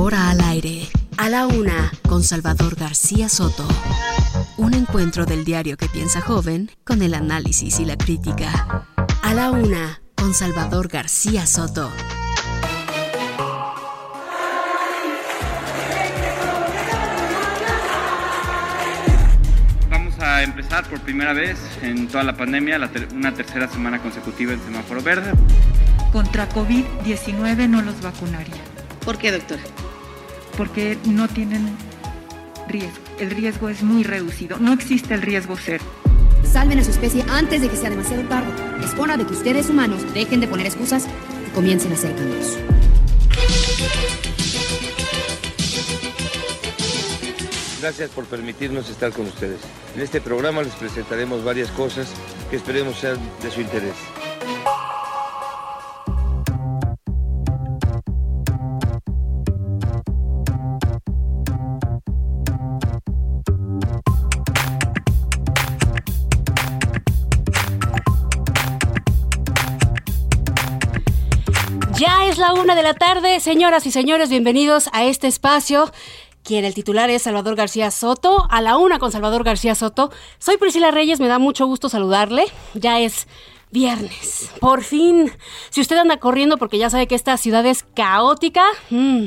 Ahora al aire, a la una, con Salvador García Soto. Un encuentro del diario que piensa joven con el análisis y la crítica. A la una, con Salvador García Soto. Vamos a empezar por primera vez en toda la pandemia, la ter- una tercera semana consecutiva en semáforo verde. Contra COVID-19 no los vacunaría, ¿Por qué, doctora? Porque no tienen riesgo. El riesgo es muy reducido. No existe el riesgo cero. Salven a su especie antes de que sea demasiado tarde. Es hora de que ustedes humanos dejen de poner excusas y comiencen a hacer cambios. Gracias por permitirnos estar con ustedes. En este programa les presentaremos varias cosas que esperemos sean de su interés. La una de la tarde, señoras y señores, bienvenidos a este espacio. Quien el titular es Salvador García Soto, a la una con Salvador García Soto. Soy Priscila Reyes, me da mucho gusto saludarle. Ya es viernes, por fin. Si usted anda corriendo porque ya sabe que esta ciudad es caótica, mm,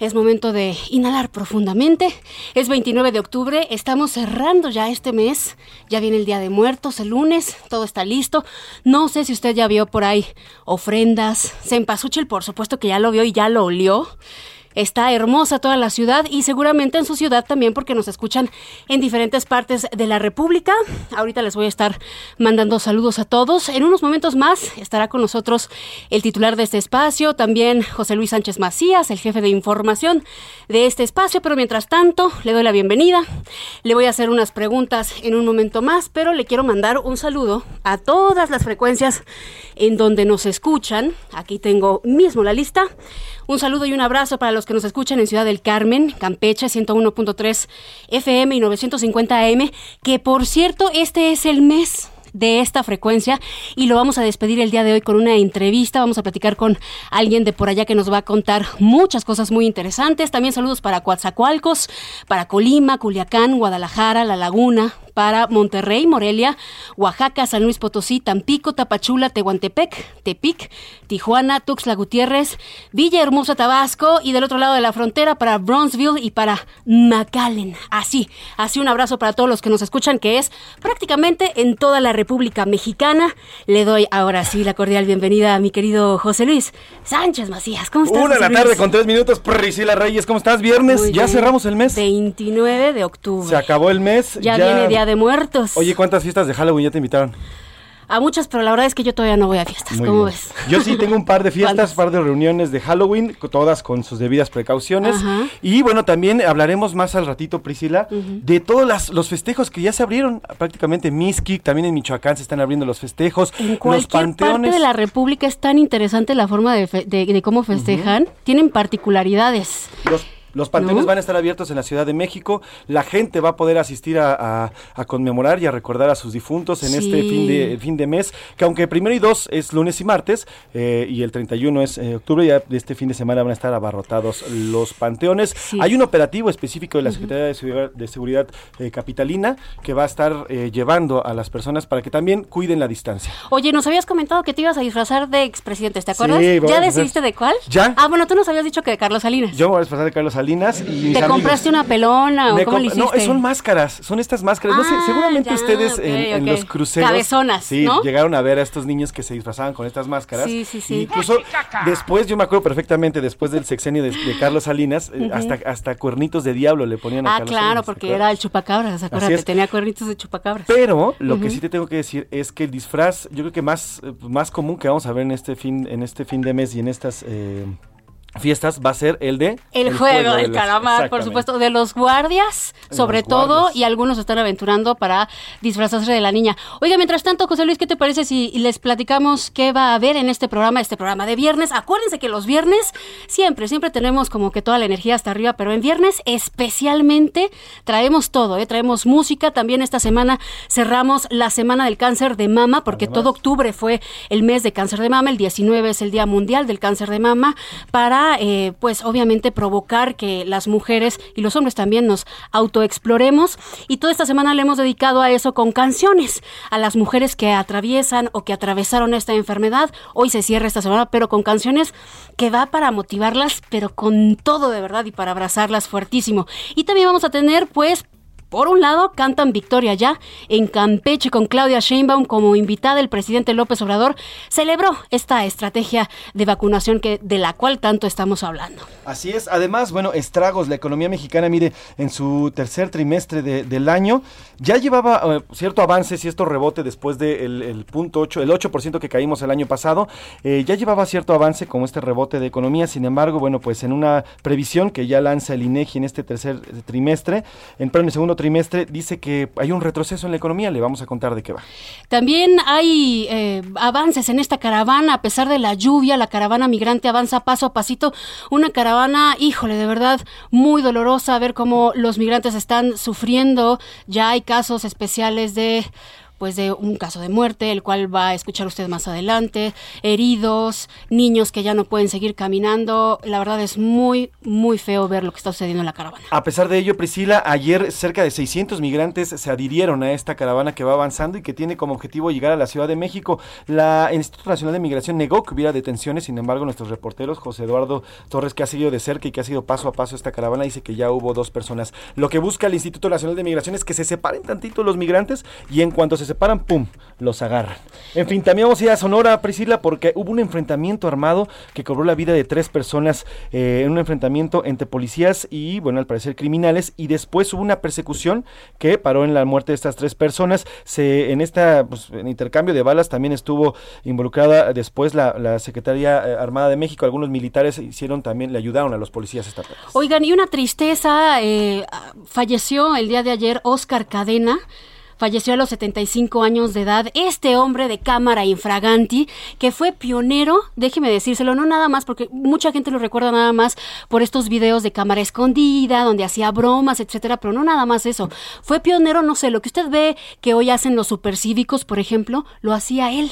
es momento de inhalar profundamente. Es 29 de octubre, estamos cerrando ya este mes. Ya viene el Día de Muertos, el lunes, todo está listo. No sé si usted ya vio por ahí ofrendas. Cempasúchil, por supuesto que ya lo vio y ya lo olió. Está hermosa toda la ciudad y seguramente en su ciudad también porque nos escuchan en diferentes partes de la República. Ahorita les voy a estar mandando saludos a todos. En unos momentos más estará con nosotros el titular de este espacio, también José Luis Sánchez Macías, el jefe de información de este espacio, pero mientras tanto le doy la bienvenida. Le voy a hacer unas preguntas en un momento más, pero le quiero mandar un saludo a todas las frecuencias en donde nos escuchan. Aquí tengo mismo la lista. Un saludo y un abrazo para los que nos escuchan en Ciudad del Carmen, Campeche 101.3 FM y 950 AM, que por cierto, este es el mes de esta frecuencia y lo vamos a despedir el día de hoy con una entrevista. Vamos a platicar con alguien de por allá que nos va a contar muchas cosas muy interesantes. También saludos para Coatzacoalcos, para Colima, Culiacán, Guadalajara, La Laguna, para Monterrey, Morelia, Oaxaca, San Luis Potosí, Tampico, Tapachula, Tehuantepec, Tepic, Tijuana, Tuxtla Gutiérrez, Villahermosa, Tabasco y del otro lado de la frontera para Bronzeville y para McAllen. Así, así un abrazo para todos los que nos escuchan, que es prácticamente en toda la República Mexicana. Le doy ahora sí la cordial bienvenida a mi querido José Luis Sánchez Macías. ¿Cómo estás? Una de la tarde con tres minutos, Priscila Reyes, ¿cómo estás? Viernes, Muy ya bien. cerramos el mes. 29 de octubre. Se acabó el mes. Ya, viene Día de Muertos. Oye, ¿cuántas fiestas de Halloween ya te invitaron? A muchas, pero la verdad es que yo todavía no voy a fiestas. Muy ¿Cómo bien. ves? Yo sí tengo un par de fiestas, un par de reuniones de Halloween, todas con sus debidas precauciones. Ajá. Y bueno, también hablaremos más al ratito, Priscila, de todos las- los festejos que ya se abrieron. Prácticamente en Mixquic, también en Michoacán se están abriendo los festejos. En los cualquier parte panteones. de la República es tan interesante la forma de, fe- de- de cómo festejan. Tienen particularidades. Los, los panteones ¿No? van a estar abiertos en la Ciudad de México. La gente va a poder asistir a, a- a conmemorar y a recordar a sus difuntos en Sí. este fin de, fin de mes. Que aunque primero y dos es lunes y martes, eh, y el 31 es eh, octubre, ya de este fin de semana van a estar abarrotados los panteones. Sí. Hay un operativo específico de la Secretaría de Seguridad, de Seguridad, eh, Capitalina que va a estar llevando a las personas para que también cuiden la distancia. Oye, nos habías comentado que te ibas a disfrazar de expresidentes, ¿te acuerdas? Sí, ¿Ya decidiste de cuál? ¿Ya? Ah, bueno, tú nos habías dicho que de Carlos Salinas. Yo me voy a disfrazar de Carlos Salinas y mis ¿Te compraste una pelona o cómo le hiciste? No, son máscaras, son estas máscaras. no sé, Ah, seguramente ya, ustedes en, los cruceros. Cabezonas, Sí, ¿no? llegaron a ver a estos niños que se disfrazaban con estas máscaras. Sí, sí, sí. Y incluso después, yo me acuerdo perfectamente, después del sexenio de, de Carlos Salinas, eh, hasta, hasta cuernitos de diablo le ponían a Ah, Carlos claro, Salinas, ¿se porque era el chupacabras, acuérdate, tenía cuernitos de chupacabras. Pero lo que sí te tengo que decir es que el disfraz, yo creo que más, eh, más común que vamos a ver en este fin, en este fin de mes y en estas eh, fiestas va a ser el de El, juego, de del los- calamar, por supuesto, de los guardias, De sobre los todo, guardias. y algunos están aventurando para disfrazarse de la niña. Oiga, mientras tanto, José Luis, ¿qué te parece si les platicamos qué va a haber en este programa, este programa de viernes? Acuérdense que los viernes siempre, siempre tenemos como que toda la energía hasta arriba, pero en viernes especialmente traemos todo, ¿eh? traemos música. También esta semana cerramos la semana del cáncer de mama, porque todo octubre fue el mes de cáncer de mama, el 19 es el Día Mundial del Cáncer de Mama, para, eh, pues obviamente, provocar que las mujeres y los hombres también nos autoexploremos. Y toda esta semana le hemos dedicado a eso con canciones, a las mujeres que atraviesan o que atravesaron esta enfermedad. Hoy se cierra esta semana, pero con canciones que va para motivarlas, pero con todo de verdad y para abrazarlas fuertísimo. Y también vamos a tener, pues, por un lado, cantan Victoria ya en Campeche con Claudia Sheinbaum como invitada. El presidente López Obrador celebró esta estrategia de vacunación que, de la cual tanto estamos hablando. Así es, además, bueno, estragos, la economía mexicana, mire, en su tercer trimestre de- del año ya llevaba eh, cierto avance, cierto rebote después del el punto 8, el 8% que caímos el año pasado, eh, ya llevaba cierto avance como este rebote de economía, sin embargo, bueno, pues en una previsión que ya lanza el INEGI en este tercer trimestre, en, en el segundo trimestre, dice que hay un retroceso en la economía, le vamos a contar de qué va. También hay eh, avances en esta caravana, a pesar de la lluvia, la caravana migrante avanza paso a pasito. Una caravana, híjole, de verdad, muy dolorosa ver cómo los migrantes están sufriendo. Ya hay casos especiales de pues de un caso de muerte, el cual va a escuchar usted más adelante, heridos, niños que ya no pueden seguir caminando. La verdad es muy, muy feo ver lo que está sucediendo en la caravana. A pesar de ello, Priscila, ayer cerca de 600 migrantes se adhirieron a esta caravana que va avanzando y que tiene como objetivo llegar a la Ciudad de México. La Instituto Nacional de Migración negó que hubiera detenciones, sin embargo, nuestros reporteros, José Eduardo Torres, que ha seguido de cerca y que ha sido paso a paso esta caravana, dice que ya hubo dos personas. Lo que busca el Instituto Nacional de Migración es que se separen tantito los migrantes y en cuanto se separan, ¡pum!, los agarran. En fin, también vamos a ir a Sonora, Priscila, porque hubo un enfrentamiento armado que cobró la vida de tres personas eh, en un enfrentamiento entre policías y, bueno, al parecer criminales, y después hubo una persecución que paró en la muerte de estas tres personas. Se, en este intercambio de balas también estuvo involucrada después la, la Secretaría eh, Armada de México, algunos militares hicieron también, le ayudaron a los policías estatales. Oigan, y una tristeza, eh, falleció el día de ayer Oscar Cadena. Falleció a los 75 años de edad este hombre de cámara infraganti que fue pionero, déjeme decírselo, no nada más porque mucha gente lo recuerda nada más por estos videos de cámara escondida donde hacía bromas, etcétera, pero no nada más eso. Fue pionero, no sé, lo que usted ve que hoy hacen los supercívicos, por ejemplo, lo hacía él.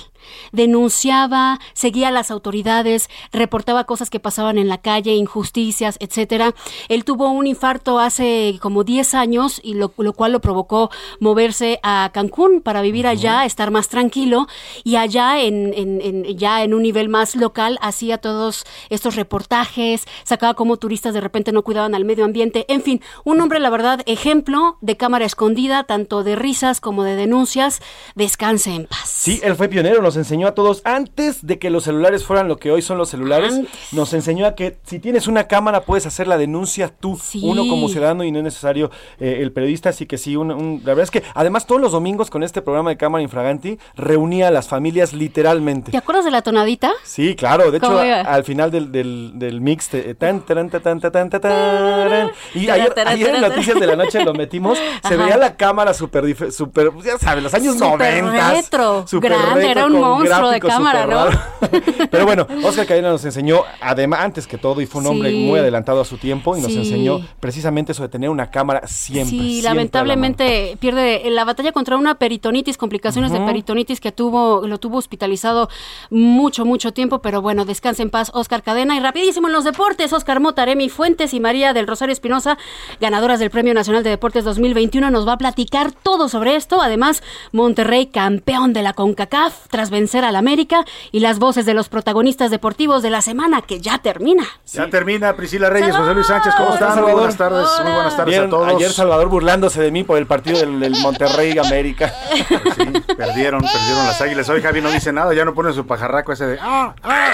Denunciaba, seguía a las autoridades, reportaba cosas que pasaban en la calle, injusticias, etcétera. Él tuvo un infarto hace como 10 años y lo, lo cual lo provocó moverse a Cancún para vivir allá, estar más tranquilo. Y allá en, en- en- ya en un nivel más local hacía todos estos reportajes, sacaba como turistas de repente no cuidaban al medio ambiente, en fin, un hombre la verdad ejemplo de cámara escondida, tanto de risas como de denuncias, descanse en paz. Sí, él fue pionero, nos enseñó a todos, antes de que los celulares fueran lo que hoy son los celulares, Antes. nos enseñó a que si tienes una cámara puedes hacer la denuncia tú, Sí. uno como ciudadano y no es necesario eh, el periodista, así que sí, un- un- la verdad es que además todos los domingos con este programa de Cámara Infraganti reunía a las familias literalmente. ¿Te acuerdas de la tonadita? Sí, claro. De hecho, al final del, del, del mix, te- tan, ta, tan, y ayer, ayer en Noticias de la Noche lo metimos, se Ajá. veía la cámara súper, súper, ya sabes, los años Súper 90. retro, grande, era un monstruo de cámara, ¿no? Pero bueno, Oscar Cadena nos enseñó, además, antes que todo, y fue un hombre muy adelantado a su tiempo, y nos Sí. enseñó precisamente eso de tener una cámara siempre. Sí, siempre a la lamentablemente pierde la batalla contra una peritonitis, complicaciones de peritonitis que tuvo, lo tuvo hospitalizado mucho, mucho tiempo, pero bueno, descansa en paz Oscar Cadena. Y rapidísimo en los deportes, Oscar Mota, Aremi Fuentes y María del Rosario Espinosa, ganadoras del Premio Nacional de Deportes 2021, nos va a platicar todo sobre esto. Además, Monterrey, campeón de la CONCACAF, tras tras vencer al América y las voces de los protagonistas deportivos de la semana que ya termina. Ya termina Priscila Reyes, José Luis Sánchez, ¿cómo están? Muy buenas tardes, muy buenas tardes a todos. Ayer Salvador burlándose de mí por el partido del, Monterrey América. Pues sí, perdieron, perdieron las águilas. Hoy Javi no dice nada, ya no pone su pajarraco ese de ah, ah.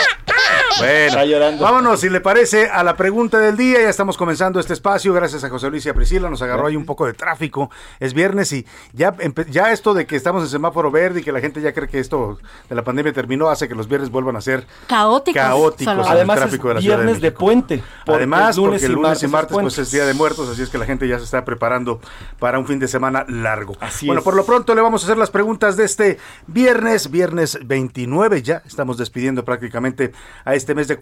Bueno, vámonos, si le parece, a la pregunta del día. Ya estamos comenzando este espacio. Gracias a José Luis y a Priscila. Nos agarró ahí un poco de tráfico. Es viernes y ya, ya esto de que estamos en semáforo verde y que la gente ya cree que esto de la pandemia terminó hace que los viernes vuelvan a ser caóticos. caóticos Además, el tráfico de la viernes de, puente. Además, lunes porque el lunes y martes, pues es Día de Muertos, así es que la gente ya se está preparando para un fin de semana largo. Así bueno, por lo pronto le vamos a hacer las preguntas de este viernes, viernes 29 ya. Estamos despidiendo prácticamente a este mes de,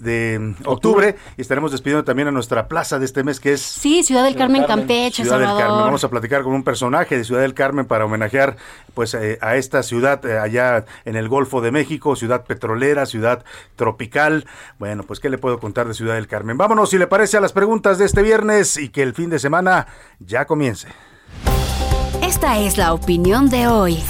de, octubre, y estaremos despidiendo también a nuestra plaza de este mes que es... Sí, Ciudad del Carmen, Campeche, Ciudad del Carmen. Vamos a platicar con un personaje de Ciudad del Carmen para homenajear pues eh, a esta ciudad eh, allá en el Golfo de México, ciudad petrolera, ciudad tropical. Bueno, pues qué le puedo contar de Ciudad del Carmen. Vámonos, si le parece, a las preguntas de este viernes y que el fin de semana ya comience. Esta es la opinión de hoy.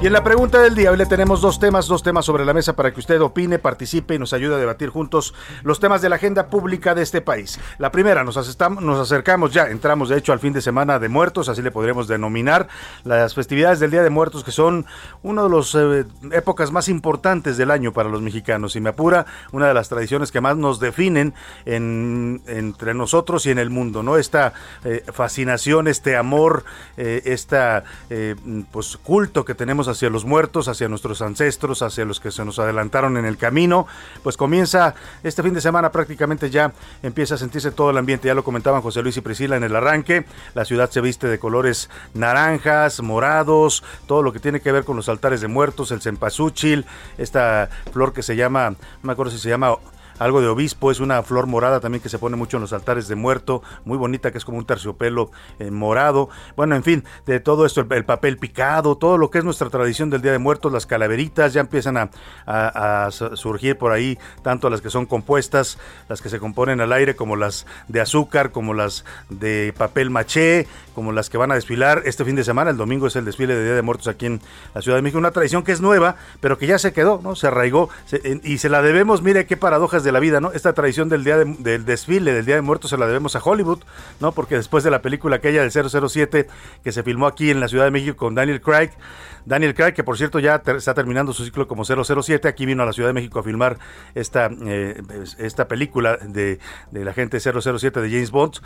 Y en la pregunta del día, hoy le tenemos dos temas, dos temas sobre la mesa para que usted opine, participe y nos ayude a debatir juntos los temas de la agenda pública de este país. La primera, nos, acercamos ya, entramos de hecho al fin de semana de muertos, así le podríamos denominar, las festividades del Día de Muertos que son una de las eh, épocas más importantes del año para los mexicanos. Y me apura, una de las tradiciones que más nos definen entre nosotros y en el mundo, ¿no? Esta eh, fascinación, este amor, eh, este pues, culto que tenemos hacia los muertos, hacia nuestros ancestros, hacia los que se nos adelantaron en el camino, pues comienza este fin de semana prácticamente ya empieza a sentirse todo el ambiente, ya lo comentaban José Luis y Priscila en el arranque, la ciudad se viste de colores naranjas, morados, todo lo que tiene que ver con los altares de muertos, el cempasúchil, esta flor que se llama, no me acuerdo si se llama algo de obispo, es una flor morada también que se pone mucho en los altares de muerto, muy bonita, que es como un terciopelo eh, morado. Bueno, en fin, de todo esto, el, papel picado, todo lo que es nuestra tradición del Día de Muertos, las calaveritas ya empiezan a, surgir por ahí, tanto las que son compuestas, las que se componen al aire, como las de azúcar, como las de papel maché, como las que van a desfilar este fin de semana. El domingo es el desfile de Día de Muertos aquí en la Ciudad de México, una tradición que es nueva, pero que ya se quedó, ¿no? Se arraigó y se la debemos, mire qué paradojas de la vida, ¿no? Esta tradición del día del desfile, del Día de Muertos, se la debemos a Hollywood, ¿no? Porque después de la película aquella del 007 que se filmó aquí en la Ciudad de México con Daniel Craig, Daniel Craig, que por cierto ya está terminando su ciclo como 007, aquí vino a la Ciudad de México a filmar esta, eh, esta película de, de la gente 007 de James Bond.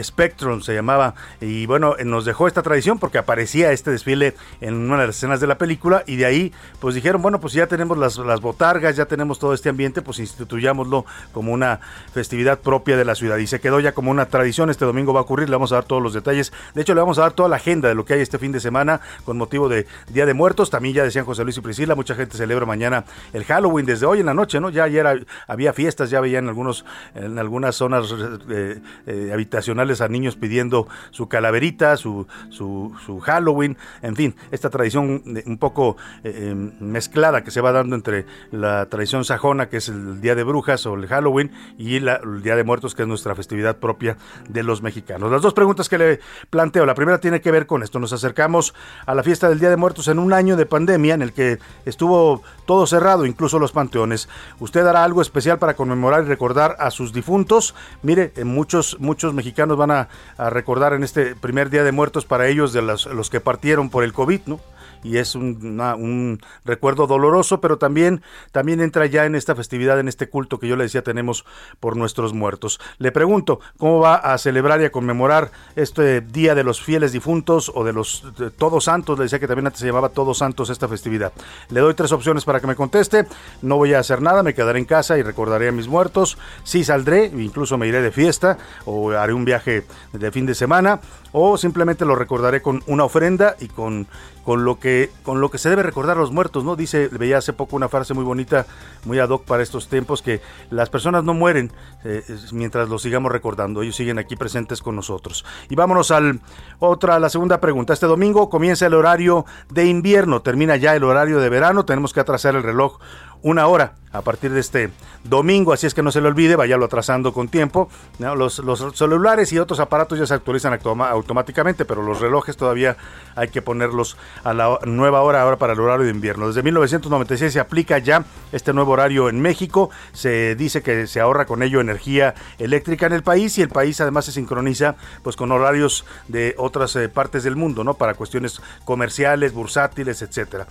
Spectrum se llamaba y bueno nos dejó esta tradición porque aparecía este desfile en una de las escenas de la película y de ahí pues dijeron bueno pues ya tenemos las, las botargas ya tenemos todo este ambiente pues instituyámoslo como una festividad propia de la ciudad y se quedó ya como una tradición. Este domingo va a ocurrir le vamos a dar todos los detalles. De hecho le vamos a dar toda la agenda de lo que hay este fin de semana con motivo de Día de Muertos. También ya decían José Luis y Priscila mucha gente celebra mañana el Halloween desde hoy en la noche no ya ayer había fiestas ya veían algunos en algunas zonas eh, eh, habitacionales a niños pidiendo su calaverita, su, su, Halloween, en fin, esta tradición un poco eh, em, mezclada que se va dando entre la tradición sajona, que es el Día de Brujas o el Halloween, y el Día de Muertos, que es nuestra festividad propia de los mexicanos. Las dos preguntas que le planteo, la primera tiene que ver con esto, nos acercamos a la fiesta del Día de Muertos en un año de pandemia en el que estuvo todo cerrado, incluso los panteones. ¿Usted hará algo especial para conmemorar y recordar a sus difuntos? Mire, muchos, muchos mexicanos van a, recordar en este primer día de muertos para ellos de los, los que partieron por el COVID, ¿no? Y es un, un, recuerdo doloroso, pero también, también entra ya en esta festividad, en este culto que yo le decía tenemos por nuestros muertos. Le pregunto, ¿cómo va a celebrar y a conmemorar este Día de los Fieles Difuntos o de los Todos Santos? Le decía que también antes se llamaba Todos Santos esta festividad. Le doy tres opciones para que me conteste. No voy a hacer nada, me quedaré en casa y recordaré a mis muertos. Sí saldré, incluso me iré de fiesta o haré un viaje de fin de semana o simplemente lo recordaré con una ofrenda y con con lo que con lo que se debe recordar a los muertos, ¿no? Dice, veía hace poco una frase muy bonita, muy ad hoc para estos tiempos que las personas no mueren eh, mientras los sigamos recordando, ellos siguen aquí presentes con nosotros. Y vámonos al otra la segunda pregunta. Este domingo comienza el horario de invierno, termina ya el horario de verano, tenemos que atrasar el reloj una hora a partir de este domingo, así es que no se le olvide, váyalo atrasando con tiempo. Los, los, celulares y otros aparatos ya se actualizan automáticamente, pero los relojes todavía hay que ponerlos a la nueva hora ahora para el horario de invierno. Desde 1996 se aplica ya este nuevo horario en México, se dice que se ahorra con ello energía eléctrica en el país y el país además se sincroniza pues con horarios de otras eh, partes del mundo, ¿no? Para cuestiones comerciales, bursátiles, etcétera.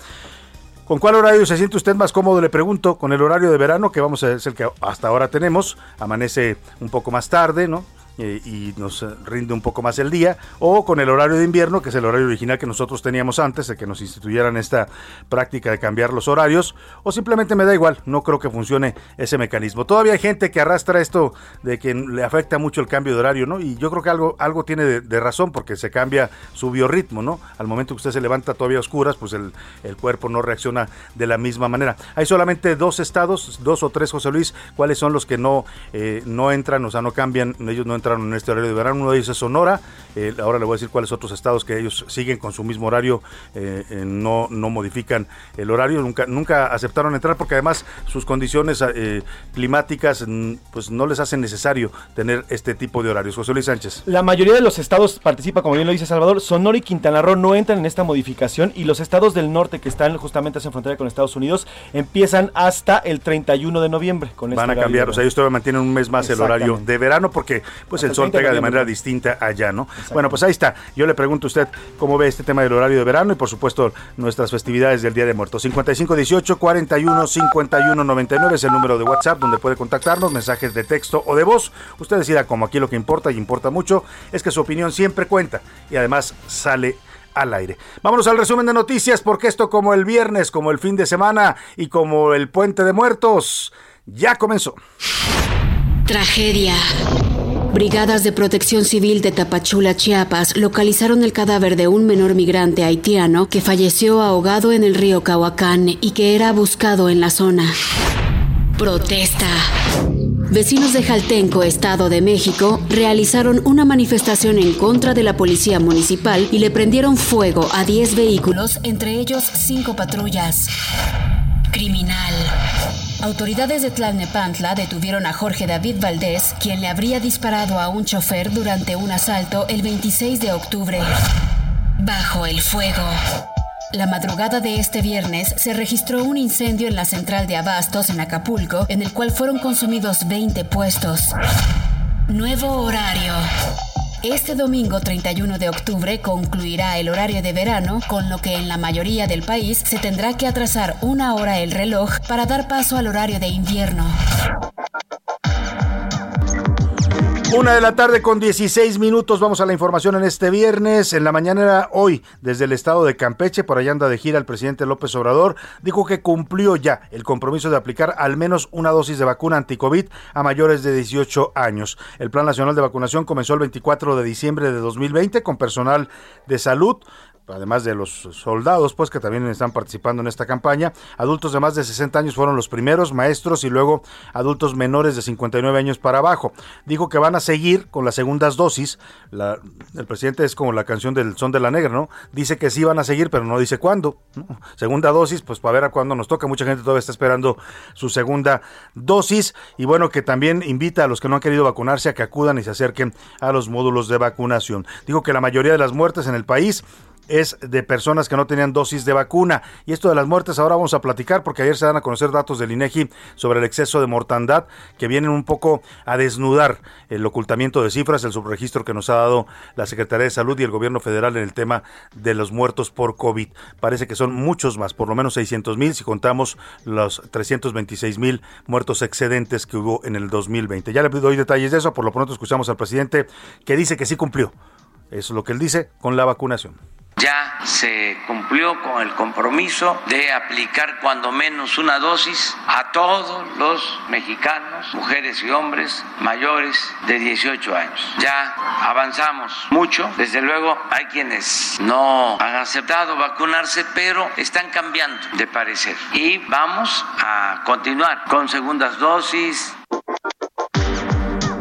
¿Con cuál horario se siente usted más cómodo? Le pregunto, con el horario de verano, que vamos a es que hasta ahora tenemos, amanece un poco más tarde, ¿no? Eh, y nos rinde un poco más el día, o con el horario de invierno, que es el horario original que nosotros teníamos antes de que nos instituyeran esta práctica de cambiar los horarios, o simplemente me da igual, no creo que funcione ese mecanismo. Todavía hay gente que arrastra esto de que le afecta mucho el cambio de horario, ¿no? Y yo creo que algo, algo tiene de, razón porque se cambia su biorritmo, ¿no? Al momento que usted se levanta todavía a oscuras, pues el, cuerpo no reacciona de la misma manera. Hay solamente dos estados, dos o tres, José Luis, ¿cuáles son los que no, eh, no entran, o sea, no cambian, ellos no entraron en este horario de verano. Uno de ellos es Sonora. Eh, ahora le voy a decir cuáles otros estados que ellos siguen con su mismo horario, eh, no, no modifican el horario. Nunca, nunca aceptaron entrar porque además sus condiciones eh, climáticas mm, pues no les hacen necesario tener este tipo de horarios. José Luis Sánchez. La mayoría de los estados participa, como bien lo dice Salvador. Sonora y Quintana Roo no entran en esta modificación y los estados del norte que están justamente en frontera con Estados Unidos empiezan hasta el 31 de noviembre. Con Van este a cambiar, o sea, ellos todavía mantienen un mes más el horario de verano porque pues el sol pega de manera distinta allá, ¿no? Bueno, pues ahí está. Yo le pregunto a usted cómo ve este tema del horario de verano y por supuesto nuestras festividades del Día de Muertos. 5518 41 51 99 es el número de WhatsApp donde puede contactarnos, mensajes de texto o de voz. Usted decida como aquí lo que importa y importa mucho es que su opinión siempre cuenta y además sale al aire. Vámonos al resumen de noticias porque esto como el viernes, como el fin de semana y como el puente de muertos ya comenzó. Tragedia. Brigadas de Protección Civil de Tapachula, Chiapas, localizaron el cadáver de un menor migrante haitiano que falleció ahogado en el río Cahuacán y que era buscado en la zona. Protesta. Vecinos de Jaltenco, Estado de México, realizaron una manifestación en contra de la policía municipal y le prendieron fuego a 10 vehículos, entre ellos 5 patrullas. Criminal. Autoridades de Tlalnepantla detuvieron a Jorge David Valdés, quien le habría disparado a un chofer durante un asalto el 26 de octubre. Bajo el fuego. La madrugada de este viernes se registró un incendio en la central de abastos en Acapulco, en el cual fueron consumidos 20 puestos. Nuevo horario. Este domingo 31 de octubre concluirá el horario de verano, con lo que en la mayoría del país se tendrá que atrasar una hora el reloj para dar paso al horario de invierno. Una de la tarde con 16 minutos. Vamos a la información en este viernes. En la mañana hoy, desde el estado de Campeche, por allá anda de gira el presidente López Obrador, dijo que cumplió ya el compromiso de aplicar al menos una dosis de vacuna anti-COVID a mayores de 18 años. El Plan Nacional de Vacunación comenzó el 24 de diciembre de 2020 con personal de salud además de los soldados, pues que también están participando en esta campaña. Adultos de más de 60 años fueron los primeros maestros y luego adultos menores de 59 años para abajo. Dijo que van a seguir con las segundas dosis. el presidente es como la canción del Son de la Negra, ¿no? Dice que sí van a seguir, pero no dice cuándo. Segunda dosis, pues para ver a cuándo nos toca. Mucha gente todavía está esperando su segunda dosis. Y bueno, que también invita a los que no han querido vacunarse a que acudan y se acerquen a los módulos de vacunación. Dijo que la mayoría de las muertes en el país es de personas que no tenían dosis de vacuna. Y esto de las muertes ahora vamos a platicar porque ayer se dan a conocer datos del INEGI sobre el exceso de mortandad que vienen un poco a desnudar el ocultamiento de cifras, el subregistro que nos ha dado la Secretaría de Salud y el gobierno federal en el tema de los muertos por COVID. Parece que son muchos más, por lo menos 600 mil si contamos los 326 mil muertos excedentes que hubo en el 2020. Ya le doy detalles de eso, por lo pronto escuchamos al presidente que dice que sí cumplió. Es lo que él dice con la vacunación. Ya se cumplió con el compromiso de aplicar cuando menos una dosis a todos los mexicanos, mujeres y hombres mayores de 18 años. Ya avanzamos mucho. Desde luego hay quienes no han aceptado vacunarse, pero están cambiando de parecer. Y vamos a continuar con segundas dosis,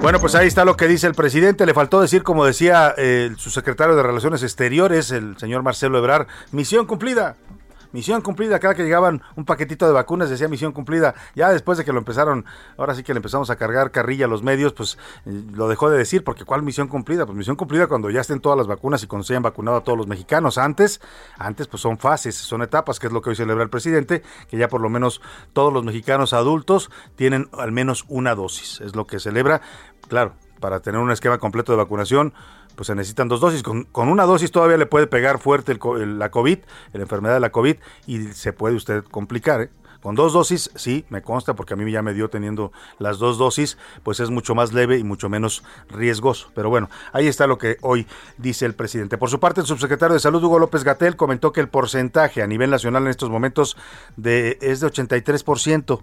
bueno, pues ahí está lo que dice el presidente. Le faltó decir, como decía eh, su secretario de Relaciones Exteriores, el señor Marcelo Ebrar, misión cumplida. Misión cumplida, cada que llegaban un paquetito de vacunas decía misión cumplida, ya después de que lo empezaron, ahora sí que le empezamos a cargar carrilla a los medios, pues eh, lo dejó de decir, porque ¿cuál misión cumplida? Pues misión cumplida cuando ya estén todas las vacunas y cuando se hayan vacunado a todos los mexicanos. Antes, antes pues son fases, son etapas, que es lo que hoy celebra el presidente, que ya por lo menos todos los mexicanos adultos tienen al menos una dosis, es lo que celebra, claro, para tener un esquema completo de vacunación, pues se necesitan dos dosis. Con, una dosis todavía le puede pegar fuerte el, la COVID, la enfermedad de la COVID, y se puede usted complicar. ¿eh? Con dos dosis, sí, me consta, porque a mí ya me dio teniendo las dos dosis, pues es mucho más leve y mucho menos riesgoso. Pero bueno, ahí está lo que hoy dice el presidente. Por su parte, el subsecretario de Salud, Hugo López Gatel, comentó que el porcentaje a nivel nacional en estos momentos de, es de 83%,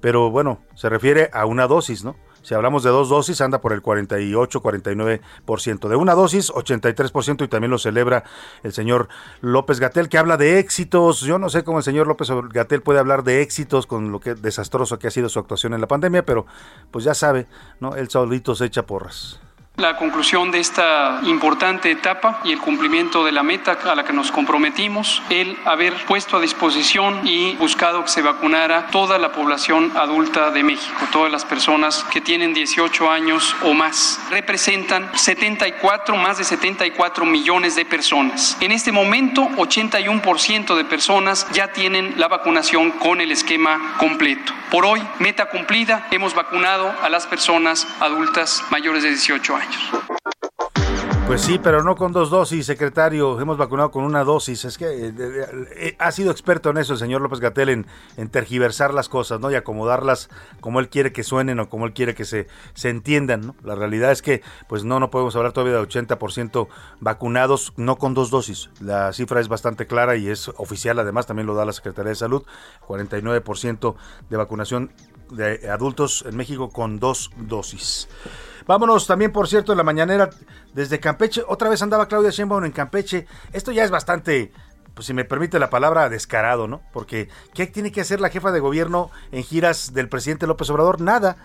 pero bueno, se refiere a una dosis, ¿no? Si hablamos de dos dosis, anda por el 48-49%. De una dosis, 83% y también lo celebra el señor López Gatel, que habla de éxitos. Yo no sé cómo el señor López Gatel puede hablar de éxitos con lo que desastroso que ha sido su actuación en la pandemia, pero pues ya sabe, ¿no? Él solito se echa porras. La conclusión de esta importante etapa y el cumplimiento de la meta a la que nos comprometimos, el haber puesto a disposición y buscado que se vacunara toda la población adulta de México, todas las personas que tienen 18 años o más, representan 74, más de 74 millones de personas. En este momento, 81% de personas ya tienen la vacunación con el esquema completo. Por hoy, meta cumplida, hemos vacunado a las personas adultas mayores de 18 años. Pues sí, pero no con dos dosis, secretario. Hemos vacunado con una dosis. Es que eh, eh, ha sido experto en eso el señor López Gatel, en, tergiversar las cosas, ¿no? Y acomodarlas como él quiere que suenen o como él quiere que se, se entiendan. La realidad es que, pues no, no podemos hablar todavía de 80% vacunados, no con dos dosis. La cifra es bastante clara y es oficial, además, también lo da la Secretaría de Salud. 49% de vacunación de adultos en México con dos dosis. Vámonos también, por cierto, en la mañanera desde Campeche. Otra vez andaba Claudia Sheinbaum en Campeche. Esto ya es bastante, pues si me permite la palabra, descarado, ¿no? Porque ¿qué tiene que hacer la jefa de gobierno en giras del presidente López Obrador? Nada.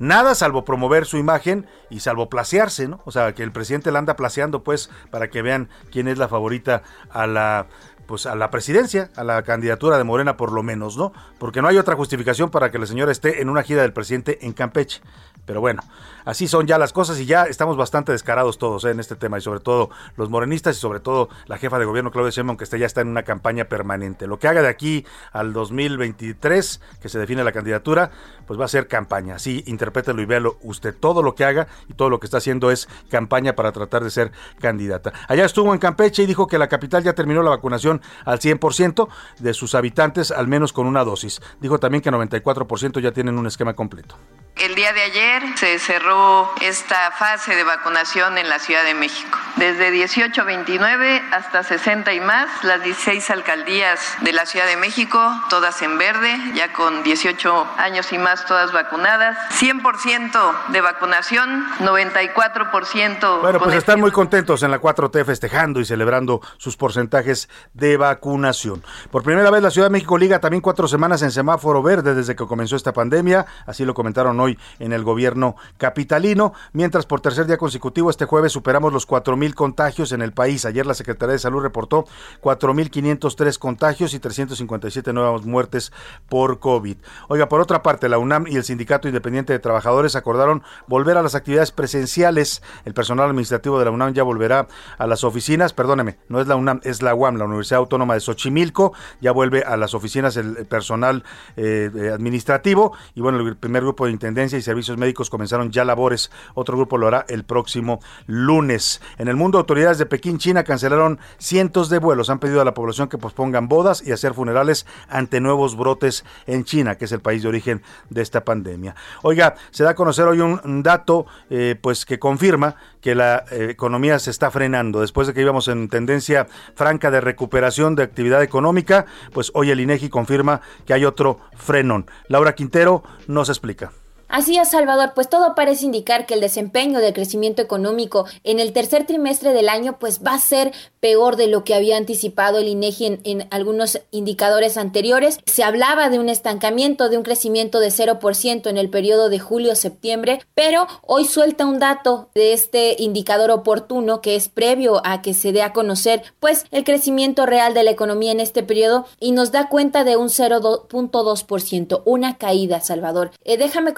Nada salvo promover su imagen y salvo placearse, ¿no? O sea, que el presidente la anda placeando, pues, para que vean quién es la favorita a la pues a la presidencia, a la candidatura de Morena por lo menos, ¿no? Porque no hay otra justificación para que la señora esté en una gira del presidente en Campeche. Pero bueno, así son ya las cosas y ya estamos bastante descarados todos ¿eh? en este tema y sobre todo los morenistas y sobre todo la jefa de gobierno Claudia Sheinbaum que está, ya está en una campaña permanente. Lo que haga de aquí al 2023, que se define la candidatura, pues va a ser campaña. Así interprételo y véalo usted. Todo lo que haga y todo lo que está haciendo es campaña para tratar de ser candidata. Allá estuvo en Campeche y dijo que la capital ya terminó la vacunación al 100% de sus habitantes, al menos con una dosis. Dijo también que 94% ya tienen un esquema completo. El día de ayer se cerró esta fase de vacunación en la Ciudad de México. Desde 18 a 29 hasta 60 y más, las 16 alcaldías de la Ciudad de México, todas en verde, ya con 18 años y más todas vacunadas. 100% de vacunación, 94%. Bueno, pues están muy contentos en la 4T festejando y celebrando sus porcentajes de vacunación. Por primera vez la Ciudad de México liga también cuatro semanas en semáforo verde desde que comenzó esta pandemia, así lo comentaron hoy en el gobierno capitalino, mientras por tercer día consecutivo este jueves superamos los 4.000 contagios en el país. Ayer la Secretaría de Salud reportó 4.503 contagios y 357 nuevas muertes por COVID. Oiga, por otra parte, la UNAM y el Sindicato Independiente de Trabajadores acordaron volver a las actividades presenciales. El personal administrativo de la UNAM ya volverá a las oficinas, perdóneme, no es la UNAM, es la UAM, la Universidad Autónoma de Xochimilco, ya vuelve a las oficinas el personal eh, administrativo y bueno, el primer grupo de intendentes y Servicios Médicos comenzaron ya labores. Otro grupo lo hará el próximo lunes. En el mundo, autoridades de Pekín, China, cancelaron cientos de vuelos. Han pedido a la población que pospongan bodas y hacer funerales ante nuevos brotes en China, que es el país de origen de esta pandemia. Oiga, se da a conocer hoy un dato eh, pues que confirma que la eh, economía se está frenando. Después de que íbamos en tendencia franca de recuperación de actividad económica, pues hoy el INEGI confirma que hay otro frenón. Laura Quintero nos explica. Así es, Salvador, pues todo parece indicar que el desempeño del crecimiento económico en el tercer trimestre del año pues va a ser peor de lo que había anticipado el INEGI en, algunos indicadores anteriores. Se hablaba de un estancamiento, de un crecimiento de 0% en el periodo de julio-septiembre, pero hoy suelta un dato de este indicador oportuno que es previo a que se dé a conocer pues el crecimiento real de la economía en este periodo y nos da cuenta de un 0.2%, una caída, Salvador. Eh, déjame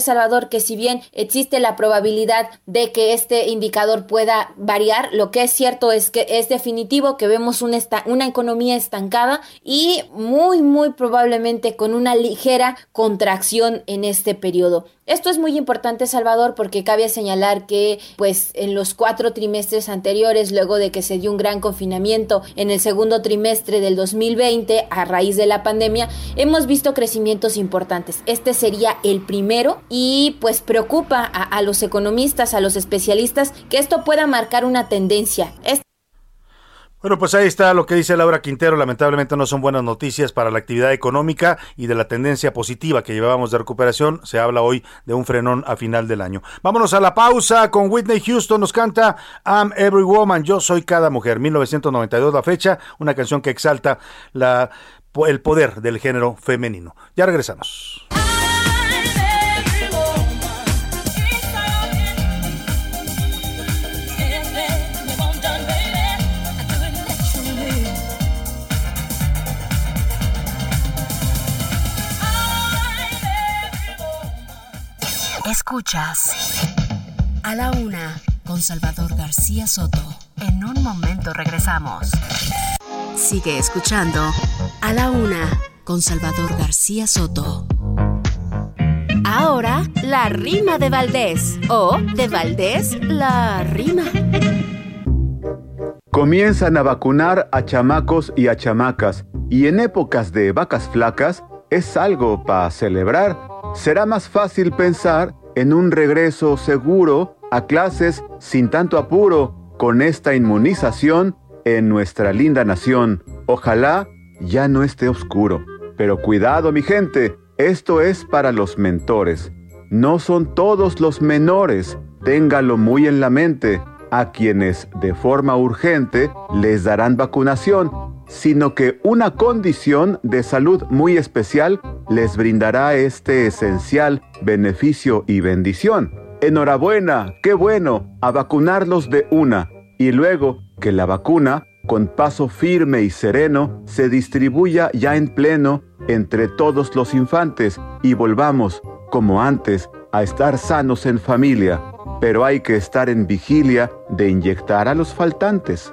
Salvador, que si bien existe la probabilidad de que este indicador pueda variar, lo que es cierto es que es definitivo que vemos una, una economía estancada y muy, muy probablemente con una ligera contracción en este periodo. Esto es muy importante, Salvador, porque cabe señalar que, pues, en los cuatro trimestres anteriores, luego de que se dio un gran confinamiento en el segundo trimestre del 2020 a raíz de la pandemia, hemos visto crecimientos importantes. Este sería el primero y, pues, preocupa a, a los economistas, a los especialistas, que esto pueda marcar una tendencia. Bueno, pues ahí está lo que dice Laura Quintero. Lamentablemente no son buenas noticias para la actividad económica y de la tendencia positiva que llevábamos de recuperación. Se habla hoy de un frenón a final del año. Vámonos a la pausa con Whitney Houston. Nos canta I'm Every Woman, Yo Soy Cada Mujer. 1992 la fecha, una canción que exalta el poder del género femenino. Ya regresamos. Escuchas a la una con Salvador García Soto. En un momento regresamos. Sigue escuchando a la una con Salvador García Soto. Ahora, la rima de Valdés o de Valdés, la rima. Comienzan a vacunar a chamacos y a chamacas y en épocas de vacas flacas es algo para celebrar. Será más fácil pensar en un regreso seguro a clases sin tanto apuro con esta inmunización en nuestra linda nación. Ojalá ya no esté oscuro. Pero cuidado mi gente, esto es para los mentores. No son todos los menores, téngalo muy en la mente, a quienes de forma urgente les darán vacunación, sino que una condición de salud muy especial les brindará este esencial beneficio y bendición. Enhorabuena, qué bueno, a vacunarlos de una, y luego que la vacuna, con paso firme y sereno, se distribuya ya en pleno entre todos los infantes y volvamos, como antes, a estar sanos en familia, pero hay que estar en vigilia de inyectar a los faltantes.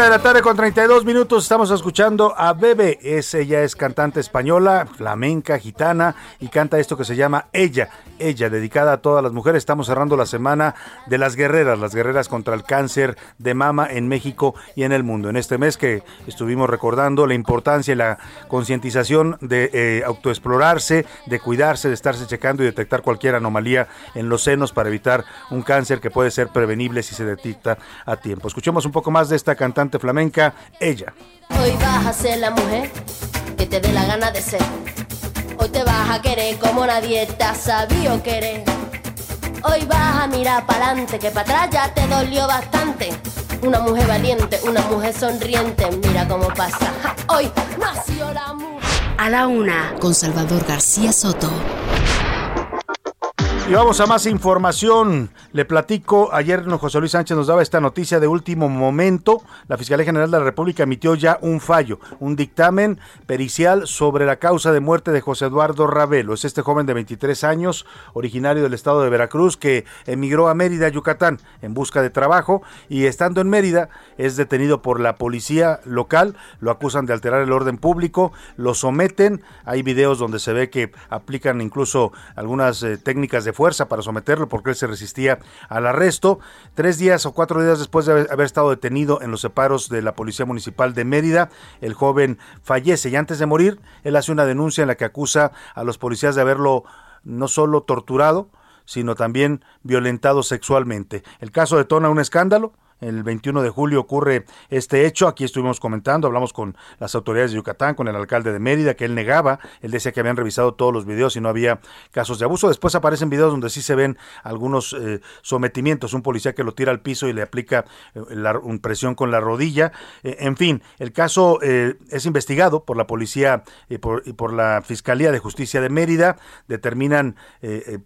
De la tarde con 32 minutos estamos escuchando a Bebe. Es, ella es cantante española, flamenca, gitana y canta esto que se llama Ella. Ella, dedicada a todas las mujeres. Estamos cerrando la semana de las guerreras, las guerreras contra el cáncer de mama en México y en el mundo. En este mes que estuvimos recordando la importancia y la concientización de eh, autoexplorarse, de cuidarse, de estarse checando y detectar cualquier anomalía en los senos para evitar un cáncer que puede ser prevenible si se detecta a tiempo. Escuchemos un poco más de esta cantante flamenca, ella. Hoy vas a ser la mujer que te dé la gana de ser. Hoy te vas a querer como nadie te ha sabido querer. Hoy vas a mirar para adelante, que para atrás ya te dolió bastante. Una mujer valiente, una mujer sonriente, mira cómo pasa. Ja, Hoy nació la mujer. A la una con Salvador García Soto. Y vamos a más información. Le platico, ayer José Luis Sánchez nos daba esta noticia de último momento. La Fiscalía General de la República emitió ya un fallo, un dictamen pericial sobre la causa de muerte de José Eduardo Ravelo. Es este joven de 23 años, originario del estado de Veracruz, que emigró a Mérida, Yucatán, en busca de trabajo y estando en Mérida es detenido por la policía local. Lo acusan de alterar el orden público, lo someten. Hay videos donde se ve que aplican incluso algunas eh, técnicas de fuerza para someterlo porque él se resistía al arresto. Tres días o cuatro días después de haber, estado detenido en los separos de la Policía Municipal de Mérida, el joven fallece y antes de morir, él hace una denuncia en la que acusa a los policías de haberlo no solo torturado, sino también violentado sexualmente. El caso detona un escándalo el 21 de julio ocurre este hecho. Aquí estuvimos comentando, hablamos con las autoridades de Yucatán, con el alcalde de Mérida, que él negaba. Él decía que habían revisado todos los videos y no había casos de abuso. Después aparecen videos donde sí se ven algunos eh, sometimientos. Un policía que lo tira al piso y le aplica eh, presión con la rodilla. Eh, en fin, el caso es investigado por la policía y por, y por, la Fiscalía de Justicia de Mérida. Determinan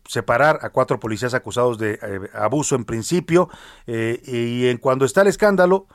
separar a cuatro policías acusados de abuso en principio y cuando está el escándalo,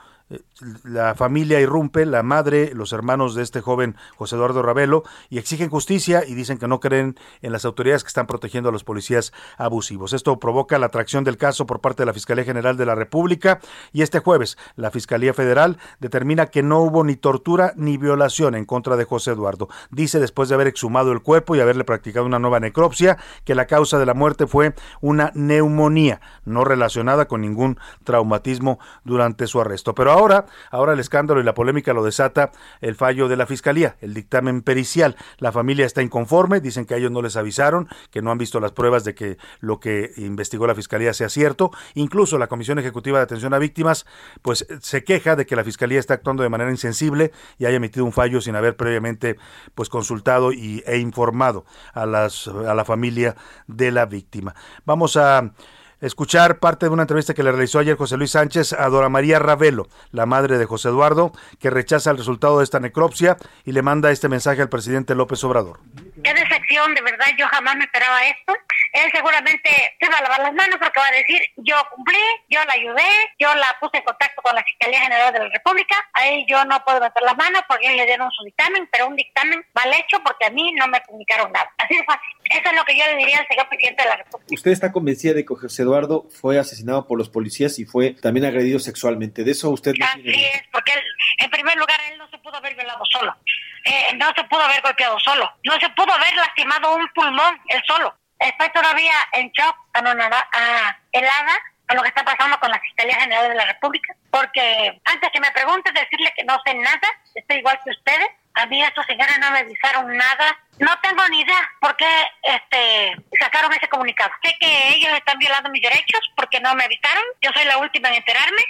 la familia irrumpe, la madre, los hermanos de este joven José Eduardo Ravelo, y exigen justicia y dicen que no creen en las autoridades que están protegiendo a los policías abusivos. Esto provoca la atracción del caso por parte de la Fiscalía General de la República y este jueves la Fiscalía Federal determina que no hubo ni tortura ni violación en contra de José Eduardo. Dice después de haber exhumado el cuerpo y haberle practicado una nueva necropsia que la causa de la muerte fue una neumonía no relacionada con ningún traumatismo durante su arresto. Pero ahora, ahora el escándalo y la polémica lo desata el fallo de la Fiscalía, el dictamen pericial. La familia está inconforme, dicen que a ellos no les avisaron, que no han visto las pruebas de que lo que investigó la Fiscalía sea cierto. Incluso la Comisión Ejecutiva de Atención a Víctimas, pues se queja de que la Fiscalía está actuando de manera insensible y haya emitido un fallo sin haber previamente pues consultado y, e informado a, las, a la familia de la víctima. Vamos a escuchar parte de una entrevista que le realizó ayer José Luis Sánchez a Dora María Ravelo, la madre de José Eduardo, que rechaza el resultado de esta necropsia y le manda este mensaje al presidente López Obrador. De verdad, yo jamás me esperaba esto. Él seguramente se va a lavar las manos porque va a decir, yo cumplí, yo la ayudé, yo la puse en contacto con la Fiscalía General de la República, ahí yo no puedo meter las manos porque ellos le dieron su dictamen, pero un dictamen mal hecho porque a mí no me comunicaron nada. Así de fácil. Eso es lo que yo le diría al señor presidente de la República. ¿Usted está convencida de que José Eduardo fue asesinado por los policías y fue también agredido sexualmente? ¿De eso usted no Así es, porque él, en primer lugar él no se pudo haber violado solo. Eh, no se pudo haber golpeado solo, no se pudo haber lastimado un pulmón él solo. Estoy todavía en shock, a helada a lo que está pasando con la Fiscalía General de la República, porque antes que me pregunte decirle que no sé nada, estoy igual que ustedes, a mí estos señores no me avisaron nada. No tengo ni idea por qué este, sacaron ese comunicado. Sé que ellos están violando mis derechos porque no me avisaron. Yo soy la última en enterarme.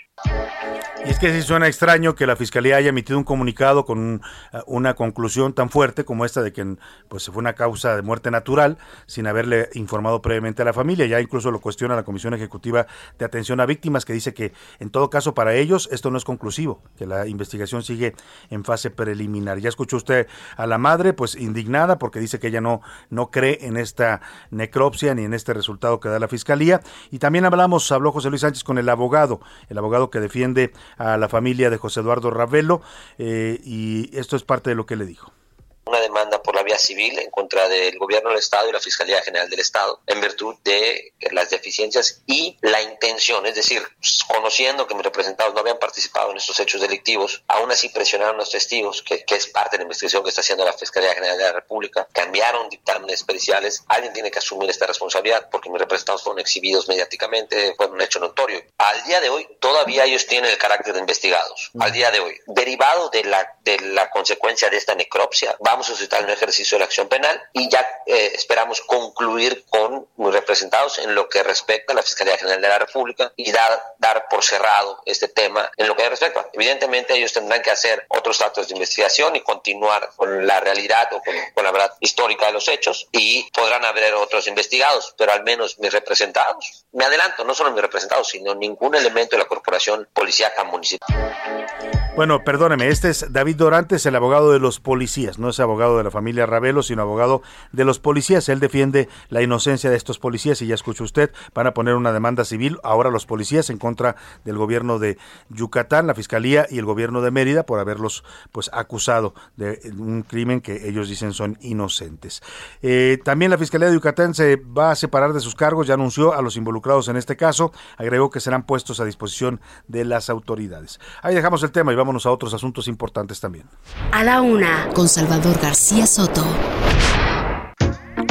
Y es que sí suena extraño que la fiscalía haya emitido un comunicado con una conclusión tan fuerte como esta de que pues fue una causa de muerte natural sin haberle informado previamente a la familia. Ya incluso lo cuestiona la Comisión Ejecutiva de Atención a Víctimas que dice que en todo caso para ellos esto no es conclusivo, que la investigación sigue en fase preliminar. Ya escuchó usted a la madre pues indignada porque dice que ella no no cree en esta necropsia ni en este resultado que da la fiscalía y también hablamos habló José Luis Sánchez con el abogado, el abogado que defiende a la familia de José Eduardo Ravelo eh, y esto es parte de lo que le dijo una demanda por vía civil en contra del gobierno del Estado y la Fiscalía General del Estado en virtud de las deficiencias y la intención, es decir, conociendo que mis representados no habían participado en estos hechos delictivos, aún así presionaron a los testigos, que, que es parte de la investigación que está haciendo la Fiscalía General de la República, cambiaron dictámenes periciales, alguien tiene que asumir esta responsabilidad porque mis representados fueron exhibidos mediáticamente, fue un hecho notorio. Al día de hoy, todavía ellos tienen el carácter de investigados, al día de hoy. Derivado de la, de la consecuencia de esta necropsia, vamos a suscitar un ejercicio de la acción penal y ya eh, esperamos concluir con muy representados en lo que respecta a la Fiscalía General de la República y dar, dar por cerrado este tema en lo que respecta. Evidentemente ellos tendrán que hacer otros actos de investigación y continuar con la realidad o con, con la verdad histórica de los hechos y podrán haber otros investigados, pero al menos mis representados, me adelanto, no solo mis representados, sino ningún elemento de la Corporación Policíaca Municipal. Bueno, perdóneme, este es David Dorantes, el abogado de los policías, no es abogado de la familia Ravelo, sino abogado de los policías. Él defiende la inocencia de estos policías y ya escuchó usted, van a poner una demanda civil ahora los policías en contra del gobierno de Yucatán, la Fiscalía y el gobierno de Mérida por haberlos pues acusado de un crimen que ellos dicen son inocentes. Eh, también la Fiscalía de Yucatán se va a separar de sus cargos, ya anunció a los involucrados en este caso, agregó que serán puestos a disposición de las autoridades. Ahí dejamos el tema y vámonos a otros asuntos importantes también. A la una, con Salvador García Soto.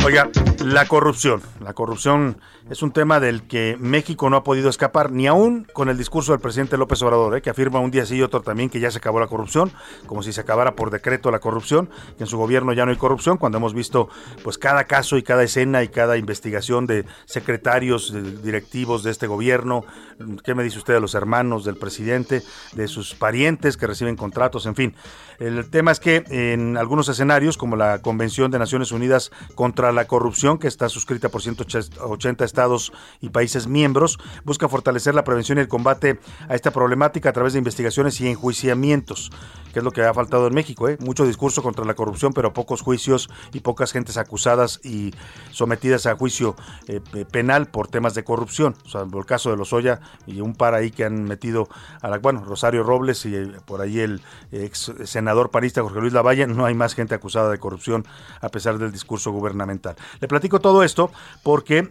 Oiga, la corrupción. La corrupción es un tema del que México no ha podido escapar, ni aún con el discurso del presidente López Obrador, ¿eh? que afirma un día sí y otro también que ya se acabó la corrupción, como si se acabara por decreto la corrupción, que en su gobierno ya no hay corrupción, cuando hemos visto pues cada caso y cada escena y cada investigación de secretarios directivos de este gobierno. ¿Qué me dice usted de los hermanos del presidente, de sus parientes que reciben contratos, en fin? El tema es que en algunos escenarios, como la Convención de Naciones Unidas contra la Corrupción, que está suscrita por 180 estados y países miembros, busca fortalecer la prevención y el combate a esta problemática a través de investigaciones y enjuiciamientos, que es lo que ha faltado en México. ¿eh? Mucho discurso contra la corrupción, pero pocos juicios y pocas gentes acusadas y sometidas a juicio eh, penal por temas de corrupción. O sea, el caso de Lozoya y un par ahí que han metido a la, bueno, Rosario Robles y eh, por ahí el ex senador panista Jorge Luis Lavalle, no hay más gente acusada de corrupción a pesar del discurso gubernamental. Le platico todo esto porque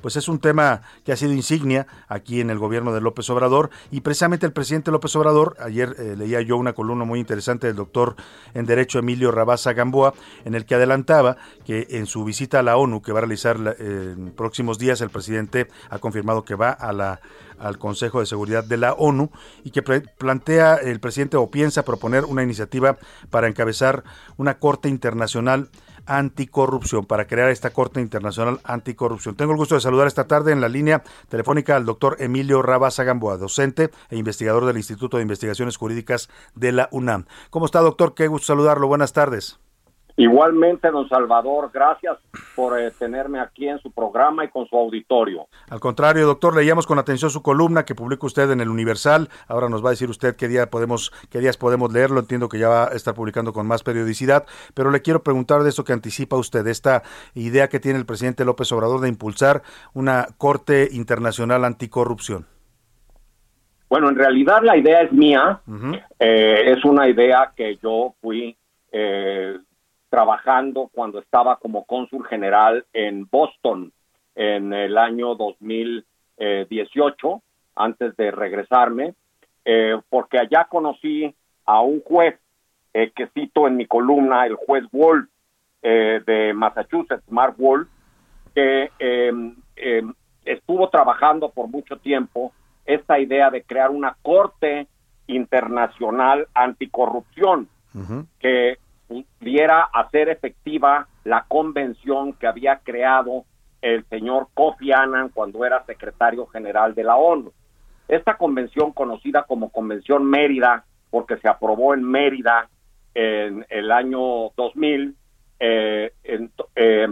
pues es un tema que ha sido insignia aquí en el gobierno de López Obrador. Y precisamente el presidente López Obrador, ayer eh, leía yo una columna muy interesante del doctor en Derecho Emilio Rabaza Gamboa, en el que adelantaba que en su visita a la ONU que va a realizar en próximos días el presidente ha confirmado que va a la al Consejo de Seguridad de la ONU y que plantea el presidente o piensa proponer una iniciativa para encabezar una Corte Internacional Anticorrupción, para crear esta Corte Internacional Anticorrupción. Tengo el gusto de saludar esta tarde en la línea telefónica al doctor Emilio Rabasa Gamboa, docente e investigador del Instituto de Investigaciones Jurídicas de la UNAM. ¿Cómo está, doctor? Qué gusto saludarlo. Buenas tardes. Igualmente, don Salvador, gracias por eh, tenerme aquí en su programa y con su auditorio. Al contrario, doctor, leíamos con atención su columna que publica usted en el Universal. Ahora nos va a decir usted qué día podemos, qué días podemos leerlo. Entiendo que ya va a estar publicando con más periodicidad, pero le quiero preguntar de eso que anticipa usted, esta idea que tiene el presidente López Obrador de impulsar una corte internacional anticorrupción. Bueno, en realidad la idea es mía. Eh, es una idea que yo fui eh, trabajando cuando estaba como cónsul general en Boston en el año 2018, antes de regresarme, eh, porque allá conocí a un juez eh, que cito en mi columna, el juez Wolf eh, de Massachusetts, Mark Wolf, que em, em, estuvo trabajando por mucho tiempo esta idea de crear una corte internacional anticorrupción, que pudiera hacer efectiva la convención que había creado el señor Kofi Annan cuando era secretario general de la ONU. Esta convención, conocida como Convención Mérida, porque se aprobó en Mérida en el año 2000, eh, eh,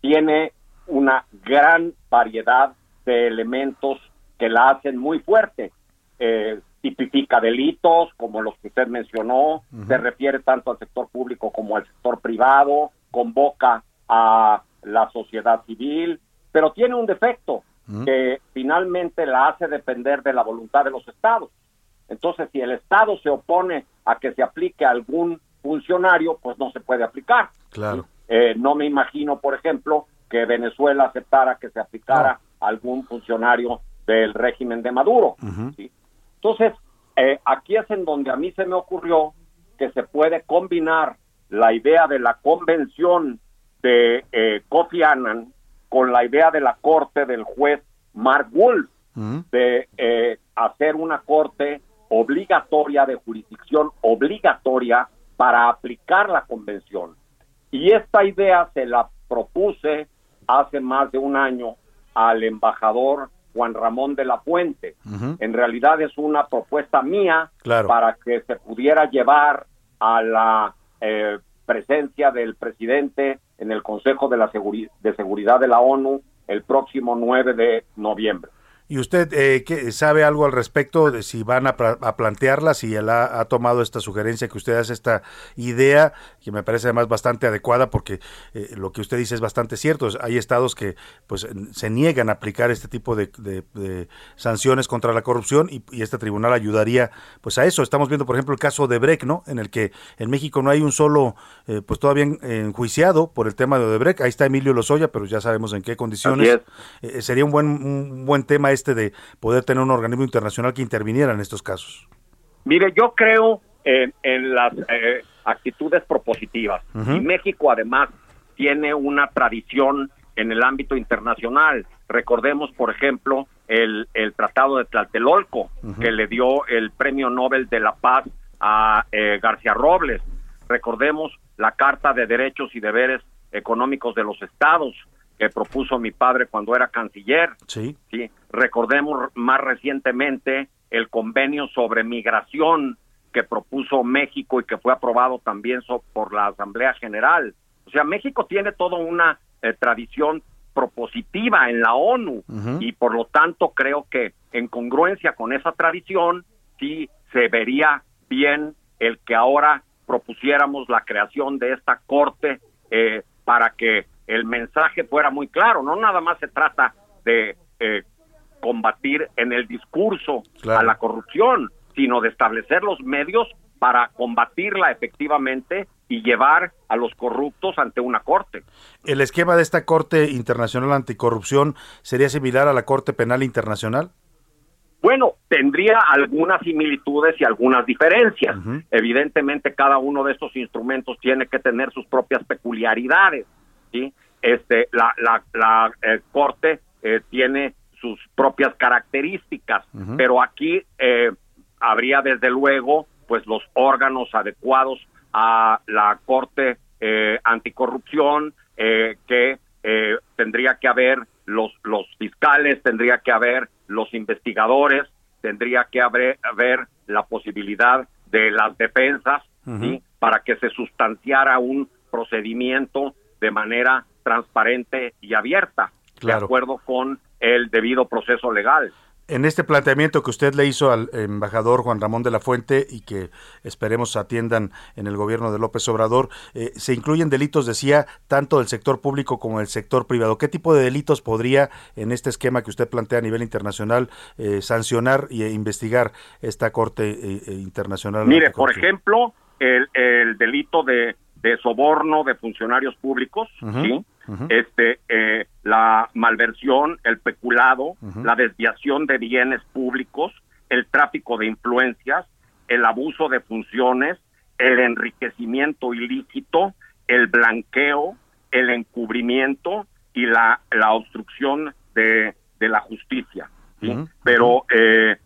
tiene una gran variedad de elementos que la hacen muy fuerte. Eh, tipifica delitos como los que usted mencionó, se refiere tanto al sector público como al sector privado, convoca a la sociedad civil, pero tiene un defecto que finalmente la hace depender de la voluntad de los estados. Entonces, si el estado se opone a que se aplique a algún funcionario, pues no se puede aplicar. Claro. Eh, no me imagino, por ejemplo, que Venezuela aceptara que se aplicara a algún funcionario del régimen de Maduro. ¿sí? Entonces, eh, aquí es en donde a mí se me ocurrió que se puede combinar la idea de la convención de eh, Kofi Annan con la idea de la corte del juez Mark Wolf de eh, hacer una corte obligatoria de jurisdicción obligatoria para aplicar la convención. Y esta idea se la propuse hace más de un año al embajador Juan Ramón de la Fuente. En realidad es una propuesta mía para que se pudiera llevar a la eh, presencia del presidente en el Consejo de, la de Seguridad de la ONU el próximo 9 de noviembre. ¿Y usted eh, sabe algo al respecto de si van a, plantearla, si él ha, tomado esta sugerencia que usted hace, esta idea, que me parece además bastante adecuada porque eh, lo que usted dice es bastante cierto. Hay estados que pues se niegan a aplicar este tipo de, sanciones contra la corrupción y, este tribunal ayudaría pues a eso. Estamos viendo, por ejemplo, el caso de Breck, ¿no? En el que en México no hay un solo, eh, pues todavía enjuiciado por el tema de Odebrecht. Ahí está Emilio Lozoya, pero ya sabemos en qué condiciones. sería un buen, un buen tema este este de poder tener un organismo internacional que interviniera en estos casos? Mire, yo creo en, las eh, actitudes propositivas. Y México además tiene una tradición en el ámbito internacional. Recordemos, por ejemplo, el, el Tratado de Tlatelolco, que le dio el Premio Nobel de la Paz a eh, García Robles. Recordemos la Carta de Derechos y Deberes Económicos de los Estados, que propuso mi padre cuando era canciller. Sí. sí. Recordemos más recientemente el convenio sobre migración que propuso México y que fue aprobado también por la Asamblea General. O sea, México tiene toda una eh, tradición propositiva en la ONU y por lo tanto creo que en congruencia con esa tradición sí se vería bien el que ahora propusiéramos la creación de esta corte eh, para que el mensaje fuera muy claro. No nada más se trata de eh, combatir en el discurso a la corrupción, sino de establecer los medios para combatirla efectivamente y llevar a los corruptos ante una corte. ¿El esquema de esta Corte Internacional Anticorrupción sería similar a la Corte Penal Internacional? Bueno, tendría algunas similitudes y algunas diferencias. Evidentemente, cada uno de estos instrumentos tiene que tener sus propias peculiaridades. ¿Sí? Este, la, la, la eh, Corte eh, tiene sus propias características, pero aquí eh, habría desde luego pues los órganos adecuados a la Corte eh, Anticorrupción, eh, que tendría que haber los, los fiscales, tendría que haber los investigadores, tendría que haber, haber la posibilidad de las defensas, para que se sustanciara un procedimiento de manera transparente y abierta, de acuerdo con el debido proceso legal. En este planteamiento que usted le hizo al embajador Juan Ramón de la Fuente y que esperemos atiendan en el gobierno de López Obrador, eh, se incluyen delitos, decía, tanto del sector público como del sector privado. ¿Qué tipo de delitos podría, en este esquema que usted plantea a nivel internacional, eh, sancionar e investigar esta Corte eh, Internacional? Mire, por ejemplo, el, el delito de, de, soborno de funcionarios públicos, ¿sí? este eh, la malversión, el peculado, la desviación de bienes públicos, el tráfico de influencias, el abuso de funciones, el enriquecimiento ilícito, el blanqueo, el encubrimiento y la, la obstrucción de, de la justicia. Pero eh,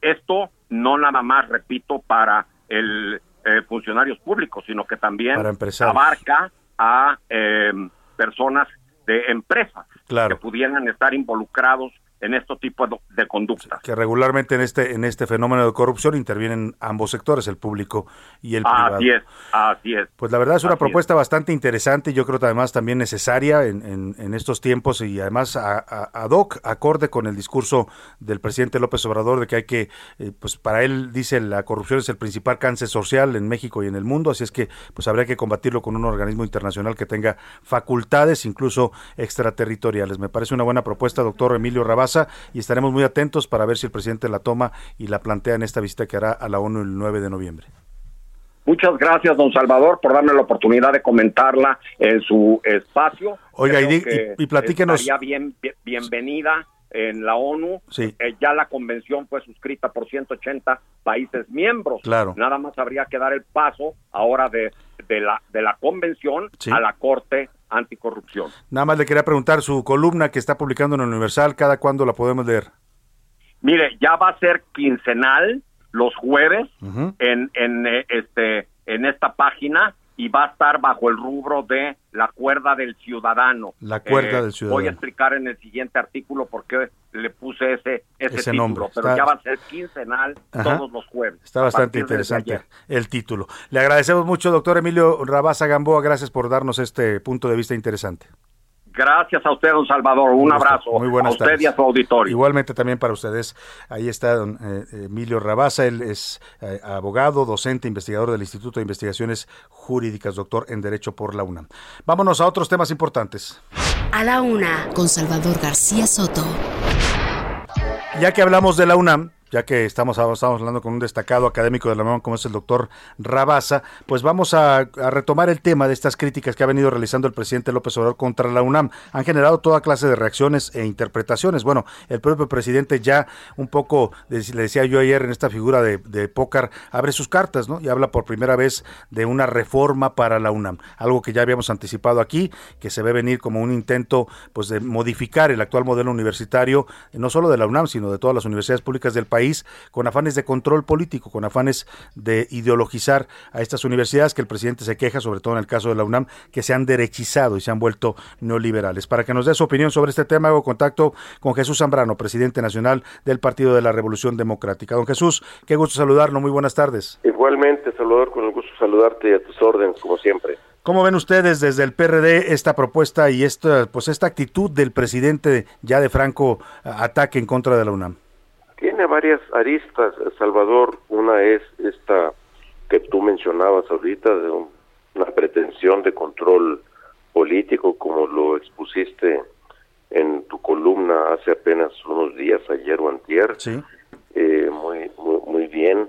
esto no nada más, repito, para el eh, funcionarios públicos, sino que también abarca a eh, personas de empresas que pudieran estar involucrados en este tipo de, conductas. Que regularmente en este en este fenómeno de corrupción intervienen ambos sectores, el público y el privado. Así es, así es. Pues la verdad es una propuesta bastante interesante y yo creo que además también necesaria en, en, estos tiempos y además ad hoc, acorde con el discurso del presidente López Obrador de que hay que, eh, pues para él dice la corrupción es el principal cáncer social en México y en el mundo, así es que pues habría que combatirlo con un organismo internacional que tenga facultades incluso extraterritoriales. Me parece una buena propuesta, doctor Emilio Rabás y estaremos muy atentos para ver si el presidente la toma y la plantea en esta visita que hará a la ONU el 9 de noviembre. Muchas gracias, don Salvador, por darme la oportunidad de comentarla en su espacio. Oiga, y, y, platíquenos. bien, bienvenida en la ONU. Sí. Eh, ya la convención fue suscrita por 180 países miembros. Claro. Nada más habría que dar el paso ahora de, de, la, de la convención a la Corte anticorrupción. Nada más le quería preguntar, su columna que está publicando en el Universal, ¿cada cuándo la podemos leer? Mire, ya va a ser quincenal los jueves en, en, eh, este, en esta página y va a estar bajo el rubro de la cuerda del ciudadano. La cuerda eh, del ciudadano. Voy a explicar en el siguiente artículo por qué le puse ese, ese, título, pero ya va a ser quincenal todos los jueves. Está bastante interesante el título. Le agradecemos mucho, doctor Emilio Rabasa Gamboa, gracias por darnos este punto de vista interesante. Gracias a usted, don Salvador. Un abrazo Muy buenas a usted tardes. y a su auditorio. Igualmente también para ustedes. Ahí está don eh, Emilio Rabasa, él es eh, abogado, docente, investigador del Instituto de Investigaciones Jurídicas, doctor en Derecho por la UNAM. Vámonos a otros temas importantes. A la una, con Salvador García Soto. Ya que hablamos de la UNAM, ya que estamos, estamos hablando con un destacado académico de la UNAM como es el doctor Rabasa, pues vamos a, retomar el tema de estas críticas que ha venido realizando el presidente López Obrador contra la UNAM. Han generado toda clase de reacciones e interpretaciones. Bueno, el propio presidente ya un poco, le decía yo ayer en esta figura de, de pócar, abre sus cartas, ¿no? Y habla por primera vez de una reforma para la UNAM, algo que ya habíamos anticipado aquí, que se ve venir como un intento pues de modificar el actual modelo universitario, no solo de la UNAM, sino de todas las universidades públicas del país país con afanes de control político, con afanes de ideologizar a estas universidades que el presidente se queja, sobre todo en el caso de la UNAM, que se han derechizado y se han vuelto neoliberales. Para que nos dé su opinión sobre este tema, hago contacto con Jesús Zambrano, presidente nacional del Partido de la Revolución Democrática. Don Jesús, qué gusto saludarlo, muy buenas tardes. Igualmente, Salvador, con el gusto saludarte y a tus órdenes, como siempre. ¿Cómo ven ustedes desde el PRD esta propuesta y esta, pues esta actitud del presidente ya de franco ataque en contra de la UNAM? Tiene varias aristas, Salvador. Una es esta que tú mencionabas ahorita, de un, una pretensión de control político, como lo expusiste en tu columna hace apenas unos días, ayer o antier. Sí. Eh, muy, muy, muy bien,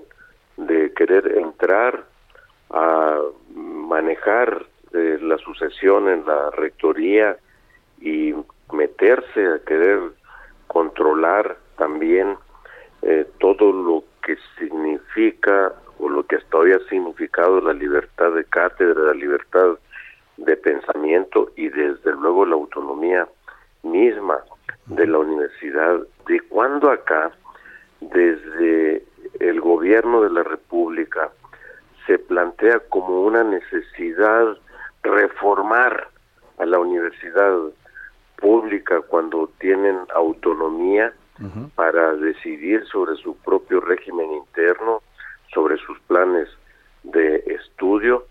de querer entrar a manejar eh, la sucesión en la rectoría y meterse a querer controlar también eh, todo lo que significa o lo que hasta hoy ha significado la libertad de cátedra, la libertad de pensamiento y desde luego la autonomía misma de la universidad. De cuando acá, desde el gobierno de la República, se plantea como una necesidad reformar a la universidad pública cuando tienen autonomía uh -huh. para decidir sobre su propio régimen interno, sobre sus planes de estudio,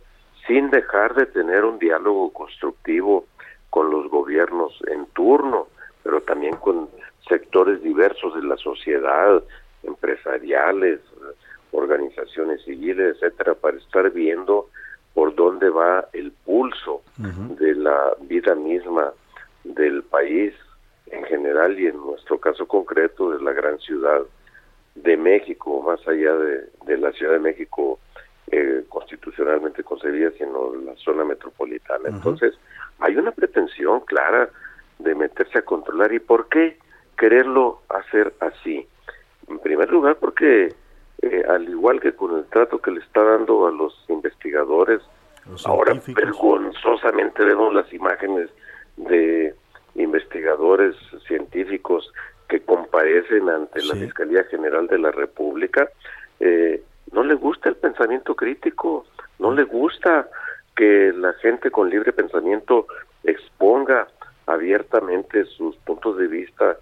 sin dejar de tener un diálogo constructivo con los gobiernos en turno, pero también con sectores diversos de la sociedad, empresariales, organizaciones civiles, etcétera, para estar viendo por dónde va el pulso uh -huh. de la vida misma del país en general y en nuestro caso concreto de la gran ciudad de México, más allá de, de la Ciudad de México eh, constitucionalmente concebida, sino la zona metropolitana. Uh -huh. Entonces, hay una pretensión clara de meterse a controlar. ¿Y por qué quererlo hacer así? En primer lugar, porque eh, al igual que con el trato que le está dando a los investigadores, los ahora vergonzosamente vemos las imágenes de investigadores científicos que comparecen ante sí. la Fiscalía General de la República, eh, no le gusta el pensamiento crítico, no le gusta que la gente con libre pensamiento exponga abiertamente sus puntos de vista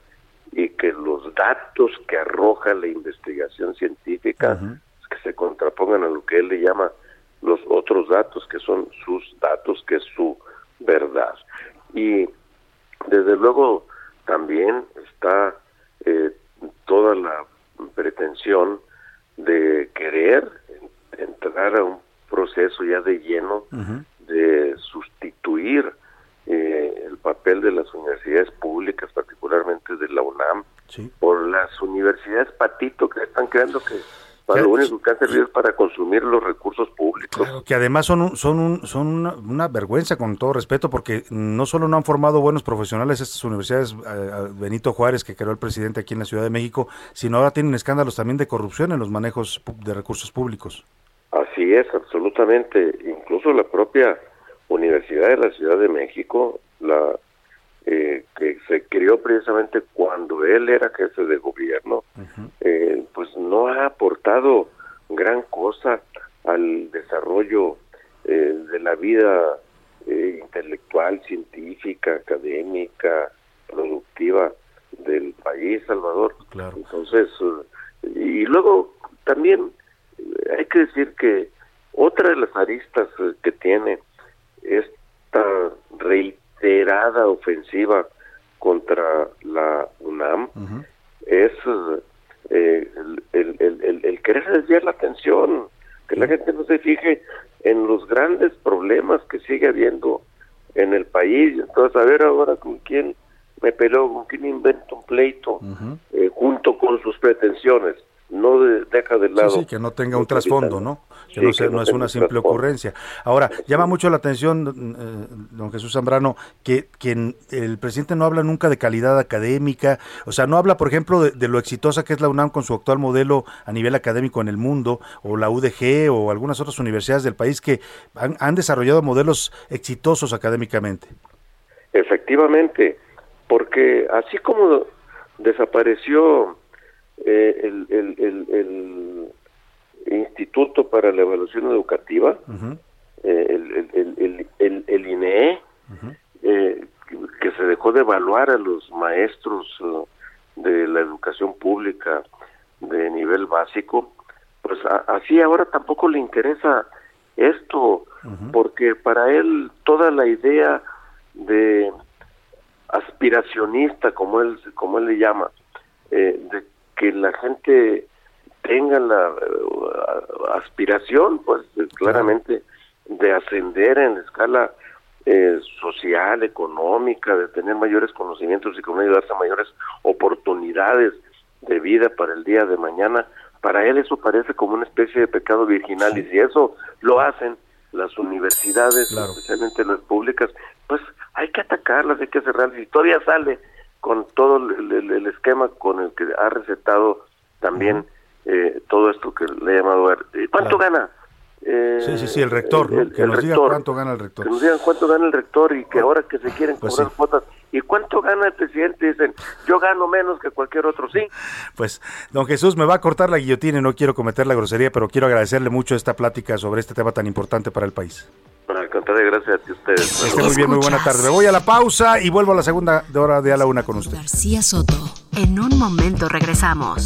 y que los datos que arroja la investigación científica uh -huh. que se contrapongan a lo que él le llama los otros datos que son sus datos, que es su verdad. Y desde luego también está eh, toda la pretensión de querer entrar a un proceso ya de lleno uh -huh. de sustituir eh, el papel de las universidades públicas, particularmente de la UNAM, sí. por las universidades patito que están creando que para lo único que han servido es para consumir los recursos públicos. Claro, que además son un, son un, son una, una, vergüenza con todo respeto porque no solo no han formado buenos profesionales estas universidades Benito Juárez que creó el presidente aquí en la Ciudad de México, sino ahora tienen escándalos también de corrupción en los manejos de recursos públicos. Así es, absolutamente. Incluso la propia Universidad de la Ciudad de México, la eh, que se creó precisamente cuando él era jefe de gobierno, uh -huh. eh, pues no ha aportado gran cosa al desarrollo eh, de la vida eh, intelectual, científica, académica, productiva del país, Salvador. Claro. Entonces, y luego también hay que decir que otra de las aristas que tiene esta reiterada ofensiva contra la UNAM es eh, el, el, el, el, querer desviar la atención, que la gente no se fije en los grandes problemas que sigue habiendo en el país. Entonces, a ver ahora con quién me peló, con quién invento un pleito, eh, junto con sus pretensiones no deja de lado. Sí, que no tenga un trasfondo, ¿no? Que, no, no, es una simple ocurrencia. Ahora, llama mucho la atención, eh, don Jesús Zambrano, que, que el presidente no habla nunca de calidad académica, o sea, no habla, por ejemplo, de, lo exitosa que es la UNAM con su actual modelo a nivel académico en el mundo, o la UDG, o algunas otras universidades del país que han, han desarrollado modelos exitosos académicamente. Efectivamente, porque así como desapareció eh, el, el, el, Instituto para la Evaluación Educativa, eh, el, el, INEE, eh, que se dejó de evaluar a los maestros de la educación pública de nivel básico, pues así ahora tampoco le interesa esto, porque para él toda la idea de aspiracionista, como él, como él le llama, eh, de que la gente tenga la uh, aspiración, pues claramente, de ascender en la escala eh, social, económica, de tener mayores conocimientos y con ayudarse a mayores oportunidades de vida para el día de mañana, para él eso parece como una especie de pecado virginal y si eso lo hacen las universidades, especialmente las públicas, pues hay que atacarlas, hay que cerrarlas. Y todavía sale con todo el, esquema con el que ha recetado también eh, todo esto que le he llamado eh, ¿Cuánto gana? Eh, sí, sí, sí, el rector, que nos diga cuánto gana el rector. Que nos digan cuánto gana el rector y que ahora que se quieren pues cobrar cuotas. ¿Y cuánto gana el presidente? Dicen, yo gano menos que cualquier otro, sí. Pues, don Jesús, me va a cortar la guillotina y no quiero cometer la grosería, pero quiero agradecerle mucho esta plática sobre este tema tan importante para el país. Para contrario, gracias a ustedes. Esté muy bien, muy buena tarde. Me voy a la pausa y vuelvo a la segunda hora de a la una con usted. García Soto. En un momento regresamos.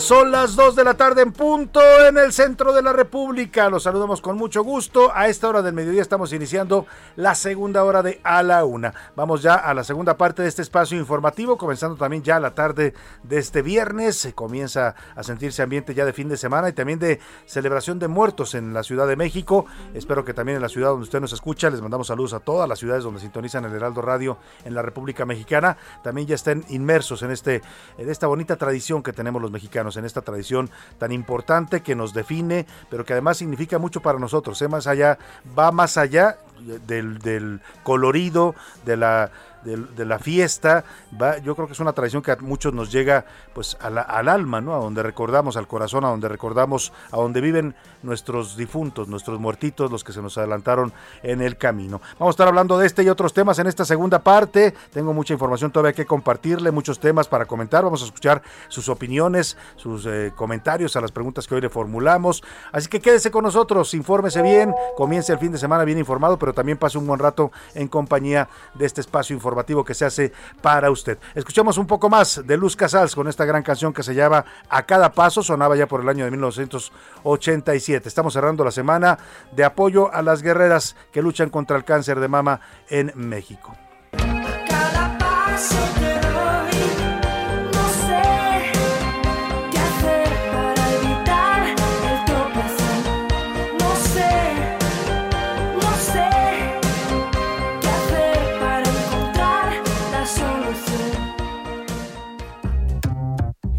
Son las 2 de la tarde en punto en el centro de la República. Los saludamos con mucho gusto. A esta hora del mediodía estamos iniciando la segunda hora de A la Una. Vamos ya a la segunda parte de este espacio informativo, comenzando también ya la tarde de este viernes. Se comienza a sentirse ambiente ya de fin de semana y también de celebración de muertos en la Ciudad de México. Espero que también en la ciudad donde usted nos escucha, les mandamos saludos a todas las ciudades donde sintonizan el Heraldo Radio en la República Mexicana. También ya estén inmersos en, este, en esta bonita tradición que tenemos los mexicanos en esta tradición tan importante que nos define, pero que además significa mucho para nosotros. ¿eh? Más allá, va más allá del, del colorido, de la de, la fiesta. Va, yo creo que es una tradición que a muchos nos llega pues al alma, ¿no? A donde recordamos, al corazón, a donde recordamos, a donde viven nuestros difuntos, nuestros muertitos, los que se nos adelantaron en el camino. Vamos a estar hablando de este y otros temas en esta segunda parte. Tengo mucha información todavía que compartirle, muchos temas para comentar. Vamos a escuchar sus opiniones, sus eh, comentarios a las preguntas que hoy le formulamos. Así que quédese con nosotros, infórmese bien, comience el fin de semana bien informado, pero también pase un buen rato en compañía de este espacio informativo informativo que se hace para usted. Escuchamos un poco más de Luz Casals con esta gran canción que se llama A cada paso, sonaba ya por el año de 1987. Estamos cerrando la semana de apoyo a las guerreras que luchan contra el cáncer de mama en México.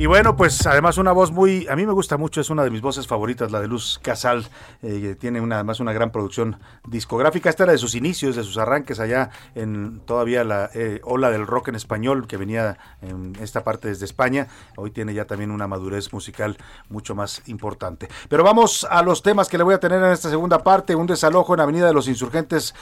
Y bueno, pues además una voz muy, a mí me gusta mucho, es una de mis voces favoritas, la de Luz Casal, eh, tiene una, además una gran producción discográfica, esta era de sus inicios, de sus arranques allá en todavía la eh, ola del rock en español que venía en esta parte desde España, hoy tiene ya también una madurez musical mucho más importante. Pero vamos a los temas que le voy a tener en esta segunda parte, un desalojo en Avenida de los Insurgentes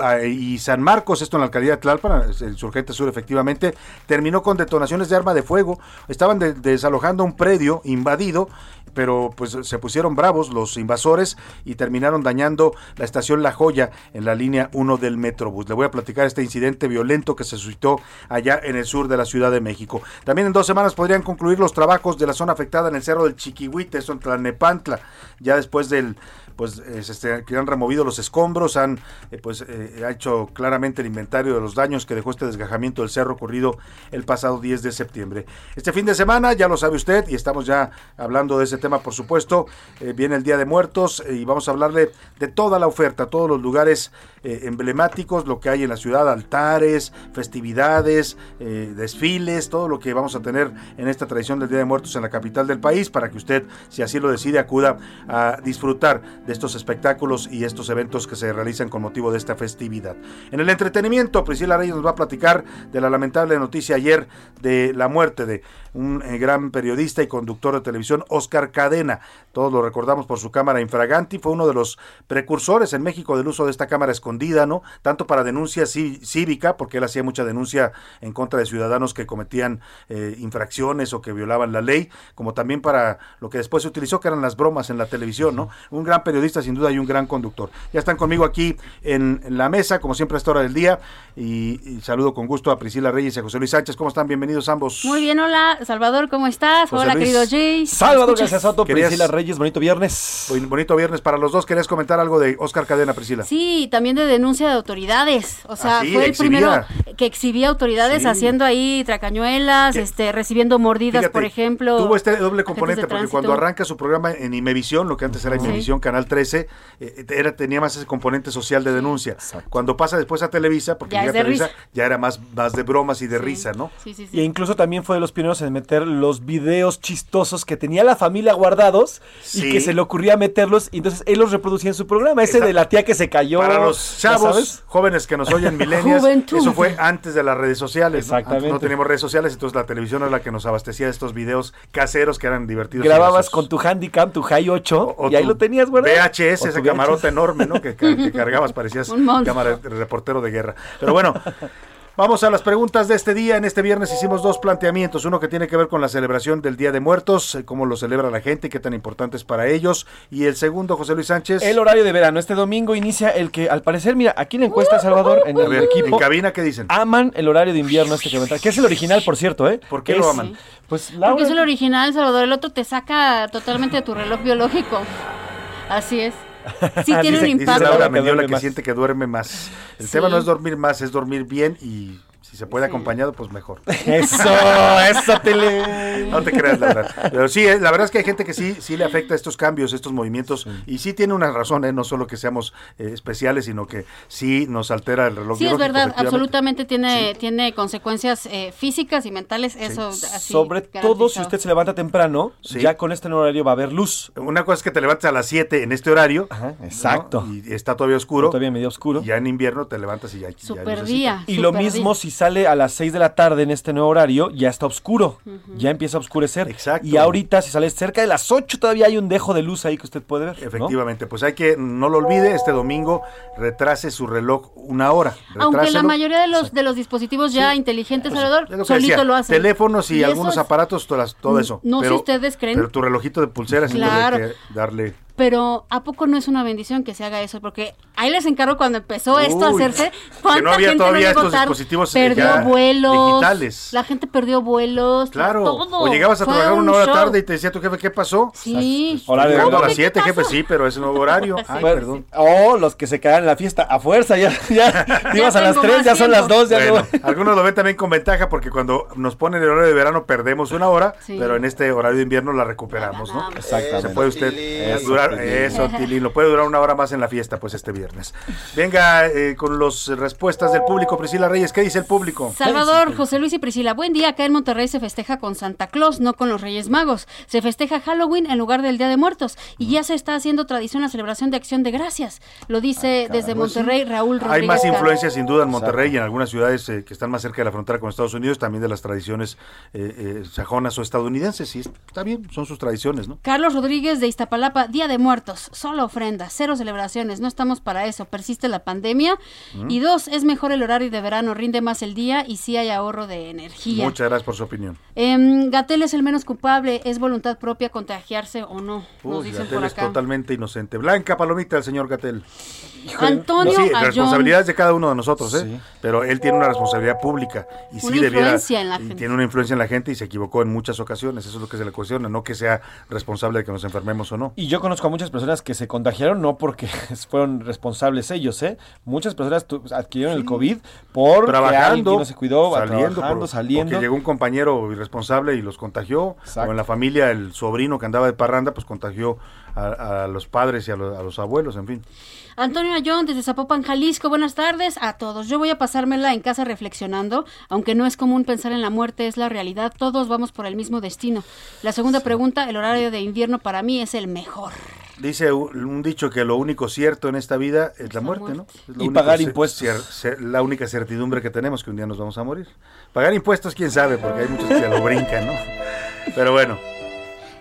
ah, y San Marcos, esto en la alcaldía de Tlalpan, Insurgentes Sur efectivamente, terminó con detonaciones de arma de fuego, estaban de desalojando un predio invadido, pero pues se pusieron bravos los invasores y terminaron dañando la estación La Joya en la línea 1 del Metrobús. Le voy a platicar este incidente violento que se suscitó allá en el sur de la Ciudad de México. También en dos semanas podrían concluir los trabajos de la zona afectada en el Cerro del Chiquihuite, eso en Tlalnepantla, ya después del pues eh, se que han removido los escombros, han eh, pues eh, hecho claramente el inventario de los daños que dejó este desgajamiento del cerro ocurrido el pasado 10 de septiembre. Este fin de semana, ya lo sabe usted, y estamos ya hablando de ese tema, por supuesto, viene el Día de Muertos y vamos a hablarle de toda la oferta, todos los lugares emblemáticos, lo que hay en la ciudad, altares, festividades, desfiles, todo lo que vamos a tener en esta tradición del Día de Muertos en la capital del país, para que usted, si así lo decide, acuda a disfrutar de estos espectáculos y estos eventos que se realizan con motivo de esta festividad. En el entretenimiento, Priscila Reyes nos va a platicar de la lamentable noticia ayer de la muerte de un eh, gran periodista y conductor de televisión, Oscar Cadena. Todos lo recordamos por su cámara infraganti, fue uno de los precursores en México del uso de esta cámara escondida, ¿no? Tanto para denuncia cívica, porque él hacía mucha denuncia en contra de ciudadanos que cometían eh, infracciones o que violaban la ley, como también para lo que después se utilizó, que eran las bromas en la televisión, ¿no? Un gran periodista sin duda y un gran conductor. Ya están conmigo aquí en, la mesa, como siempre a esta hora del día, y, saludo con gusto a Priscila Reyes y a José Luis Sánchez. ¿Cómo están? Bienvenidos ambos. Muy bien, hola. Salvador, ¿cómo estás? Hola, querido Jay. Salvador, gracias Soto, Priscila Reyes, bonito viernes. Bonito viernes para los dos. ¿Querías comentar algo de Oscar Cadena, Priscila? Sí, también de denuncia de autoridades. O sea, ah, fue el primero que exhibía autoridades haciendo ahí tracañuelas, este, recibiendo mordidas, por ejemplo. Tuvo este doble componente, porque cuando arranca su programa en Imevisión, lo que antes era Imevisión, Canal 13, eh, era, tenía más ese componente social de denuncia. Cuando pasa después a Televisa, porque ya, Televisa, ya era más, más de bromas y de risa, ¿no? Sí, sí, y incluso también fue de los primeros en meter los videos chistosos que tenía la familia guardados y que se le ocurría meterlos y entonces él los reproducía en su programa. Ese de la tía que se cayó. Para los chavos jóvenes que nos oyen milenios, eso fue antes de las redes sociales. Exactamente. ¿no? teníamos redes sociales, entonces la televisión era la que nos abastecía de estos videos caseros que eran divertidos. Grababas con tu Handicam, tu High 8 y ahí lo tenías guardado. VHS, ese camarota enorme, ¿no? Que, que cargabas, parecías cámara de reportero de guerra. Pero bueno, Vamos a las preguntas de este día. En este viernes hicimos dos planteamientos. Uno que tiene que ver con la celebración del Día de Muertos, eh, cómo lo celebra la gente, qué tan importante es para ellos. Y el segundo, José Luis Sánchez. El horario de verano. Este domingo inicia el que, al parecer, mira, aquí en la encuesta, Salvador, en el equipo. En cabina, ¿qué dicen? Aman el horario de invierno este que Que es el original, por cierto, ¿eh? ¿Por qué lo aman? Pues Porque es el original, Salvador. El otro te saca totalmente de tu reloj biológico. Así es. Sí tiene un impacto. Dice Laura Mendiola que siente que duerme más. El tema no es dormir más, es dormir bien y si se puede acompañado, pues mejor. Eso, eso tele. No te creas, la verdad. Pero sí, eh, la verdad es que hay gente que sí, sí le afecta estos cambios, estos movimientos, y sí tiene una razón, ¿eh? no solo que seamos eh, especiales, sino que sí nos altera el reloj. Sí, es verdad, absolutamente tiene, tiene consecuencias eh, físicas y mentales, eso así. Sobre todo si usted se levanta temprano, ya con este horario va a haber luz. Una cosa es que te levantes a las 7 en este horario. exacto. Y está todavía oscuro. Todavía medio oscuro. Y ya en invierno te levantas y ya. Super día. Y lo mismo si sale a las 6 de la tarde en este nuevo horario, ya está oscuro. Ya empieza a oscurecer. Exacto. Y ahorita, si sale cerca de las 8, todavía hay un dejo de luz ahí que usted puede ver. Efectivamente, pues hay que, no lo olvide, este domingo retrase su reloj una hora. Aunque la mayoría de los, de los dispositivos ya inteligentes, Salvador, solito lo hacen. Teléfonos y, algunos aparatos, todo eso. No sé si ustedes creen. Pero tu relojito de pulsera, claro. que darle pero ¿a poco no es una bendición que se haga eso? Porque ahí les encargo cuando empezó esto a hacerse, ¿cuánta que no había gente todavía estos dispositivos eh, perdió vuelos, digitales. La gente perdió vuelos, claro. Todo. O llegabas a trabajar una hora tarde y te decía tu jefe, ¿qué pasó? Sí. Hola, de a las 7, jefe, sí, pero es nuevo horario. Ay, perdón. O los que se quedan en la fiesta a fuerza, ya, ya, ibas a las 3, ya son las 2. Ya bueno, Algunos lo ven también con ventaja porque cuando nos ponen el horario de verano perdemos una hora, pero en este horario de invierno la recuperamos, ¿no? Exactamente. Se puede usted durar durar, eso, Tilín, lo puede durar una hora más en la fiesta, pues este viernes. Venga, eh, con las respuestas del público, Priscila Reyes, ¿qué dice el público? Salvador, José Luis y Priscila, buen día. Acá en Monterrey se festeja con Santa Claus, no con los Reyes Magos. Se festeja Halloween en lugar del Día de Muertos y ya se está haciendo tradición la celebración de Acción de Gracias. Lo dice desde Monterrey Raúl Rodríguez. Hay más influencia sin duda en Monterrey y en algunas ciudades eh, que están más cerca de la frontera con Estados Unidos, también de las tradiciones eh, eh, sajonas o estadounidenses. Y está bien, son sus tradiciones, ¿no? Carlos Rodríguez de Iztapalapa, Día de Muertos, solo ofrendas, cero celebraciones, no estamos para eso, persiste la pandemia. Mm. Y dos, es mejor el horario de verano, rinde más el día y sí hay ahorro de energía. Muchas gracias por su opinión. Em, Gatel es el menos culpable, es voluntad propia contagiarse o no, nos Uy, dicen Gatell por es totalmente inocente. Blanca Palomita, el señor Gatel. Antonio sí, Ayón. responsabilidades de cada uno de nosotros, ¿eh? Pero él tiene una responsabilidad pública y sí Una debiera influencia en la y gente. tiene una influencia en la gente y se equivocó en muchas ocasiones. Eso es lo que se le cuestiona, no que sea responsable de que nos enfermemos o no. Y yo conozco a muchas personas que se contagiaron no porque fueron responsables ellos, ¿eh? Muchas personas adquirieron el COVID por trabajando, no se cuidó, saliendo, trabajando, por- saliendo. porque llegó un compañero irresponsable y los contagió, o en la familia el sobrino que andaba de parranda, pues contagió a, a los padres y a, los- a los abuelos, en fin. Antonio Ayón desde Zapopan, Jalisco, buenas tardes a todos. Yo voy a pasármela en casa reflexionando, aunque no es común pensar en la muerte, es la realidad, todos vamos por el mismo destino. La segunda pregunta, el horario de invierno para mí es el mejor. Dice un dicho que lo único cierto en esta vida es la muerte, ¿no? Es lo Y único pagar impuestos. cer- cer- la única certidumbre que tenemos que un día nos vamos a morir. Pagar impuestos, quién sabe, porque hay muchos que lo brincan, ¿no? Pero bueno,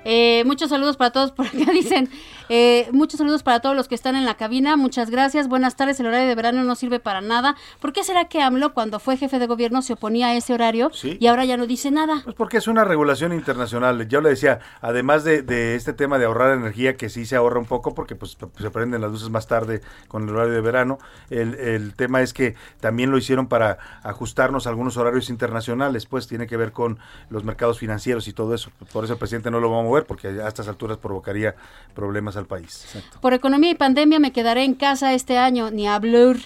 Eh, muchos saludos para todos por acá, dicen. Eh, muchos saludos para todos los que están en la cabina. Muchas gracias. Buenas tardes. El horario de verano no sirve para nada. ¿Por qué será que AMLO, cuando fue jefe de gobierno, se oponía a ese horario Sí. y ahora ya no dice nada? Pues porque es una regulación internacional. Yo le decía, además de, de este tema de ahorrar energía, que sí se ahorra un poco porque pues se prenden las luces más tarde con el horario de verano, el, el tema es que también lo hicieron para ajustarnos a algunos horarios internacionales, pues tiene que ver con los mercados financieros y todo eso. Por eso el presidente no lo va a mover porque a estas alturas provocaría problemas país. Por economía y pandemia me quedaré en casa este año, ni a blur.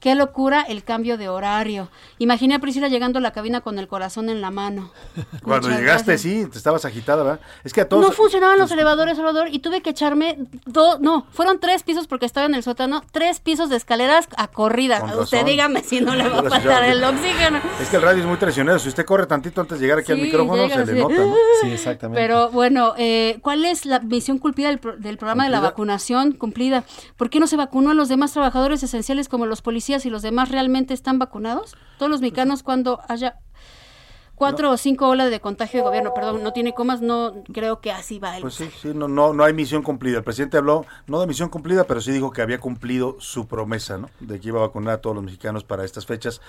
Qué locura el cambio de horario. Imaginé a Priscila llegando a la cabina con el corazón en la mano. Cuando Muchas llegaste, gracias. sí, te estabas agitada, ¿verdad? Es que a todos... No funcionaban los elevadores, Salvador, y tuve que echarme dos, no, fueron tres pisos porque estaba en el sótano, tres pisos de escaleras a corrida. Con Usted razón. dígame si no le va a faltar el oxígeno. Es que el radio es muy traicionero. Si usted corre tantito antes de llegar aquí al micrófono, llega se le nota. ¿no? Sí, exactamente. Pero bueno, eh, ¿cuál es la misión cumplida del, pro- del programa de la vacunación cumplida? ¿Por qué no se vacunó a los demás trabajadores esenciales como los policías y los demás realmente están vacunados? Todos los mexicanos cuando haya cuatro o cinco olas de contagio de gobierno, perdón, no tiene comas, no creo que así va el Pues sí, sí, no, no, no hay misión cumplida. El presidente habló, no de misión cumplida, pero sí dijo que había cumplido su promesa, ¿no? De que iba a vacunar a todos los mexicanos para estas fechas.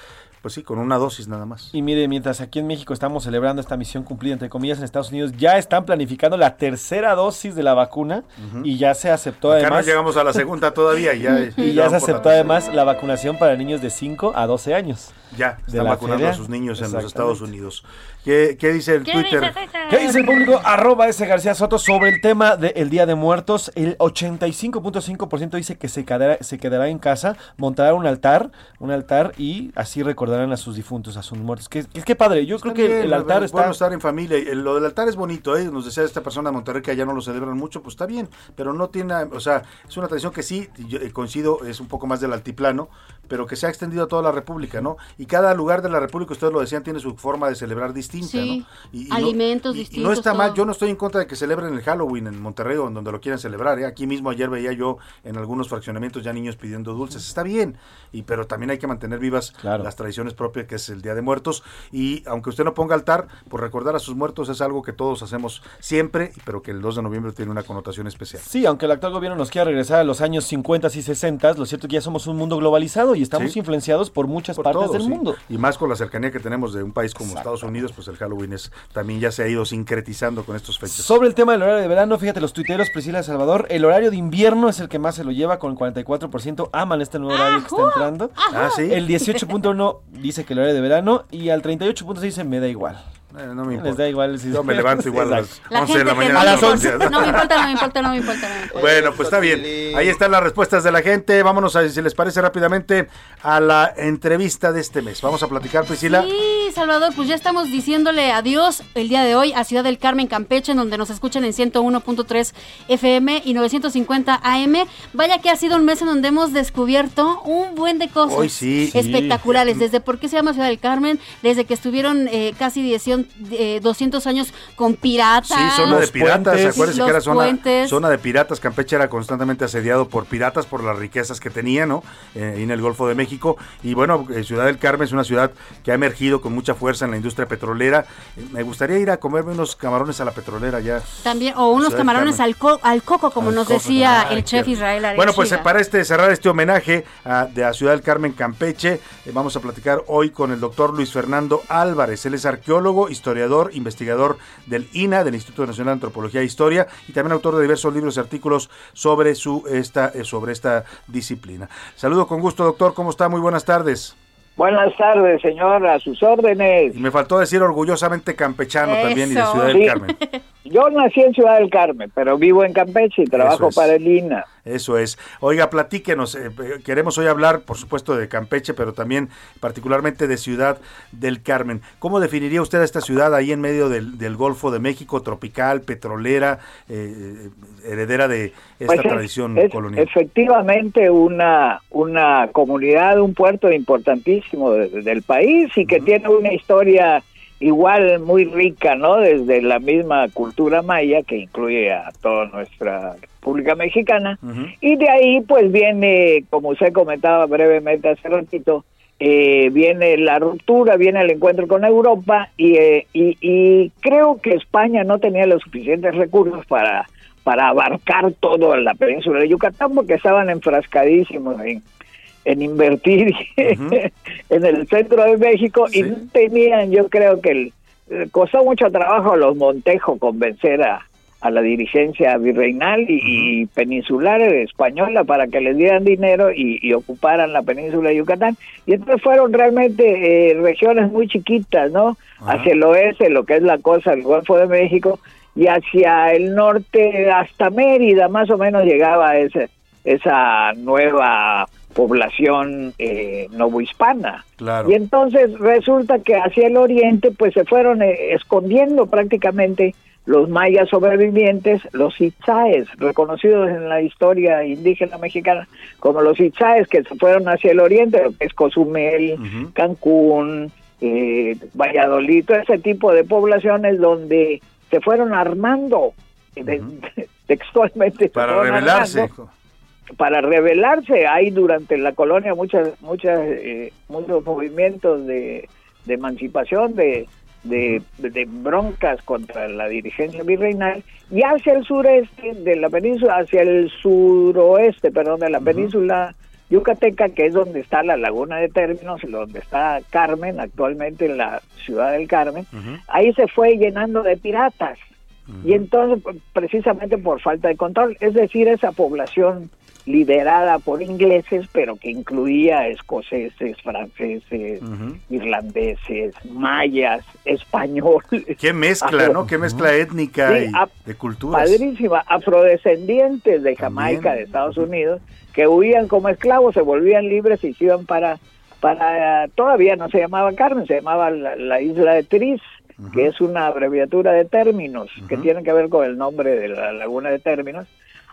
Pues sí, con una dosis nada más. Y mire, mientras aquí en México estamos celebrando esta misión cumplida, entre comillas, en Estados Unidos ya están planificando la tercera dosis de la vacuna y ya se aceptó Acá además. no llegamos a la segunda todavía. y Ya, y ya se aceptó además la vacunación para niños de 5 a 12 años. Ya, están vacunando feria. a sus niños en los. Estados Unidos. ¿Qué, qué dice el ¿Qué Twitter? dice? ¿Qué dice el público? Arroba ese García Soto sobre el tema del Día de Muertos. El 85.5% dice que se quedará, se quedará en casa, montará un altar, un altar y así recordarán a sus difuntos, a sus muertos. Qué, qué, qué padre. Yo creo que el altar es bueno está... estar en familia. Lo del altar es bonito, ¿eh? Nos decía esta persona de Monterrey que allá no lo celebran mucho, pues está bien, pero no tiene, o sea, es una tradición que sí, yo, eh, coincido, es un poco más del altiplano, pero que se ha extendido a toda la República, ¿no? Y cada lugar de la República, ustedes lo decían, tiene su forma de celebrar distinta, Sí, ¿no? Y, alimentos y- y distintos, no está mal, yo no estoy en contra de que celebren el Halloween en Monterrey o en donde lo quieran celebrar, ¿eh? Aquí mismo ayer veía yo en algunos fraccionamientos ya niños pidiendo dulces, está bien, y pero también hay que mantener vivas las tradiciones propias que es el Día de Muertos y aunque usted no ponga altar, por recordar a sus muertos es algo que todos hacemos siempre, pero que el 2 de noviembre tiene una connotación especial. Sí, aunque el actual gobierno nos quiera regresar a los años 50 y 60, lo cierto es que ya somos un mundo globalizado y estamos Sí. influenciados por muchas Por partes todo, del sí. mundo. Y más con la cercanía que tenemos de un país como Estados Unidos, pues el Halloween es también ya se ha ido sincretizando con estos fechas. Sobre el tema del horario de verano, fíjate, los tuiteros Priscila Salvador, el horario de invierno es el que más se lo lleva, con el 44% aman este nuevo horario que está entrando. Ah, sí. El 18.1 dice que el horario de verano y al 38.6 dice me da igual. Eh, no me importa. Les da igual. si- Yo me levanto igual a las La 11 de la mañana. no A las todos 11. los días. No me importa, no me importa, no me importa. no me importa. Bueno, pues está bien. Ahí están las respuestas de la gente. Vámonos, a, si les parece rápidamente, a la entrevista de este mes. Vamos a platicar, Priscila. Sí, Salvador, pues ya estamos diciéndole adiós el día de hoy a Ciudad del Carmen, Campeche, en donde nos escuchan en 101.3 FM y 950 AM. Vaya que ha sido un mes en donde hemos descubierto un buen de cosas Hoy sí. espectaculares. Desde por qué se llama Ciudad del Carmen, desde que estuvieron eh, casi 10, eh, 200 años con piratas. Sí, zona de piratas. puentes. Acuérdense Los que era zona, zona de piratas. Campeche era constantemente asediado por piratas por las riquezas que tenía, ¿no? Eh, en el Golfo de México. Y bueno, eh, Ciudad del Carmen es una ciudad que ha emergido con mucha fuerza en la industria petrolera. Eh, me gustaría ir a comerme unos camarones a la petrolera ya. También, o unos camarones al, co- al coco, como Al nos coco, decía ay, el chef qué- Israel Arechiga. Bueno, pues para este cerrar este homenaje a, de a Ciudad del Carmen Campeche, eh, vamos a platicar hoy con el doctor Luis Fernando Álvarez. Él es arqueólogo, historiador, investigador del INA, del Instituto Nacional de Antropología e Historia, y también autor de diversos libros y artículos sobre su esta eh, sobre esta disciplina. Saludo con gusto, doctor. ¿Cómo está? Muy buenas tardes. Buenas tardes, señor, a sus órdenes. Y me faltó decir orgullosamente campechano también y de. Ciudad del Sí. Carmen. Yo nací en Ciudad del Carmen, pero vivo en Campeche y trabajo es. para el INA. Eso es. Oiga, platíquenos. eh, eh, queremos hoy hablar, por supuesto, de Campeche, pero también particularmente de Ciudad del Carmen. ¿Cómo definiría usted a esta ciudad ahí en medio del, del Golfo de México, tropical, petrolera, eh, heredera de esta Pues es- tradición es colonial? efectivamente una, una comunidad, un puerto importantísimo de- del país y que tiene una historia igual muy rica, ¿no? Desde la misma cultura maya que incluye a toda nuestra República Mexicana. Y de ahí pues viene, como usted comentaba brevemente hace ratito, eh, viene la ruptura, viene el encuentro con Europa y, eh, y, y creo que España no tenía los suficientes recursos para, para abarcar toda la península de Yucatán porque estaban enfrascadísimos en, en invertir en el centro de México y no tenían, yo creo que el- eh, costó mucho trabajo a los Montejo convencer a, a la dirigencia virreinal y, y peninsular española para que les dieran dinero y, y ocuparan la península de Yucatán. Y entonces fueron realmente eh, regiones muy chiquitas, ¿no? Hacia el oeste, lo que es la cosa del Golfo de México, y hacia el norte, hasta Mérida, más o menos llegaba ese, esa nueva población eh, novohispana. Claro. Y entonces resulta que hacia el oriente pues se fueron eh, escondiendo prácticamente los mayas sobrevivientes, los itzaes, reconocidos en la historia indígena mexicana como los itzaes que se fueron hacia el oriente, lo que es Cozumel, Cancún, eh, Valladolid, todo ese tipo de poblaciones donde se fueron armando de- textualmente Para rebelarse. armando para rebelarse hay durante la colonia muchas muchas eh, muchos movimientos de, de emancipación de, de, de broncas contra la dirigencia virreinal y hacia el sureste de la península hacia el suroeste perdón de la península yucateca que es donde está la laguna de términos donde está Carmen actualmente la ciudad del Carmen ahí se fue llenando de piratas y entonces, precisamente por falta de control, es decir, esa población liderada por ingleses, pero que incluía escoceses, franceses, irlandeses, mayas, españoles. Qué mezcla, ¿no? Qué mezcla étnica Sí, y de culturas. Padrísima, afrodescendientes de Jamaica, de Estados Unidos, que huían como esclavos, se volvían libres y se iban para, para todavía no se llamaba Carmen, se llamaba la, la isla de Tris, que es una abreviatura de términos, que tiene que ver con el nombre de la laguna de términos,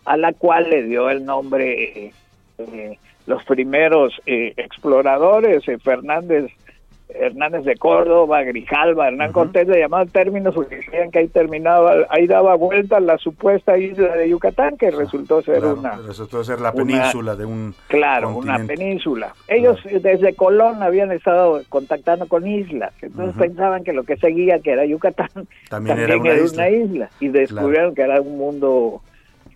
a la cual le dio el nombre eh, eh, los primeros eh, exploradores, eh, Fernández Hernández de Córdoba, Grijalva, Hernán Cortés le llamaban términos porque decían que ahí terminaba, ahí daba vuelta la supuesta isla de Yucatán, que resultó ser Claro, una, resultó ser la una- península de un Claro, una península. Ellos desde Colón habían estado contactando con islas, entonces pensaban que lo que seguía, que era Yucatán, También también, era una isla. isla. Y descubrieron que era un mundo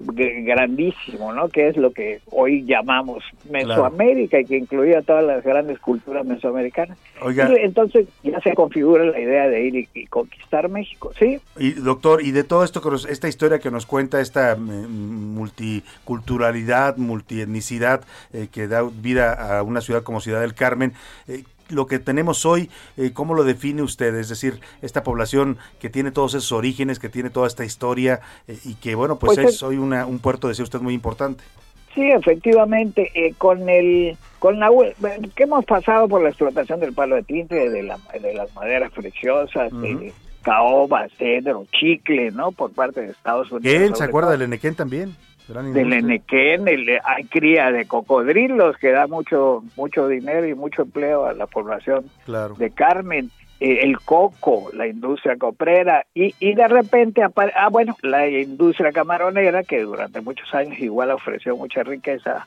grandísimo, ¿no? Que es lo que hoy llamamos Mesoamérica y que incluía todas las grandes culturas mesoamericanas. Oiga. Y entonces ya se configura la idea de ir y, y conquistar México, ¿sí? Y doctor, y de todo esto que nos- esta historia que nos cuenta esta mm, multiculturalidad, multietnicidad eh, que da vida a una ciudad como Ciudad del Carmen, eh, lo que tenemos hoy, eh, ¿cómo lo define usted? Es decir, esta población que tiene todos esos orígenes, que tiene toda esta historia eh, y que, bueno, pues, Pues es hoy una, un puerto, decía usted, muy importante. Sí, efectivamente, eh, con el con la hue- que hemos pasado por la explotación del palo de tinte, de, la, de las maderas preciosas, de caoba, cedro, chicle, ¿no? Por parte de Estados Unidos. ¿Quién se acuerda del Enequén también? Del. Enequén, el- hay cría de cocodrilos que da mucho mucho dinero y mucho empleo a la población Claro. de Carmen, eh, el coco, la industria coprera y, y de repente, apare- ah bueno, la industria camaronera que durante muchos años igual ofreció mucha riqueza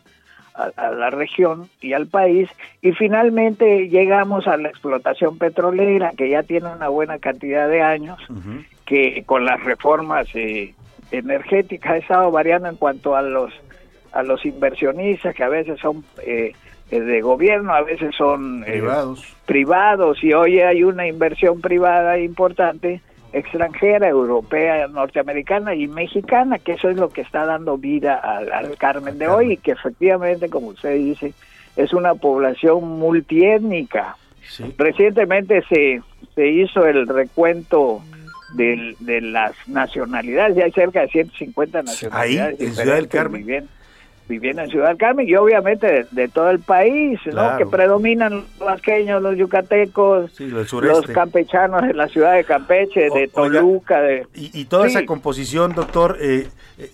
a, a la región y al país y finalmente llegamos a la explotación petrolera que ya tiene una buena cantidad de años que con las reformas eh, energéticas ha estado variando en cuanto a los a los inversionistas que a veces son eh, eh, de gobierno, a veces son eh, Privados. y hoy hay una inversión privada importante extranjera, europea, norteamericana y mexicana, que eso es lo que está dando vida al, al Carmen de hoy y que efectivamente, como usted dice, es una población multiétnica. Recientemente se, se hizo el recuento del- de las nacionalidades, ya hay cerca de 150 nacionalidades. Ahí, en Ciudad del Carmen. viviendo- Viviendo en Ciudad del Carmen y obviamente de, de todo el país, ¿no? Que predominan los vasqueños, los yucatecos, los campechanos de la ciudad de Campeche, de Toluca, de... Y, y toda Sí. esa composición, doctor, eh, eh,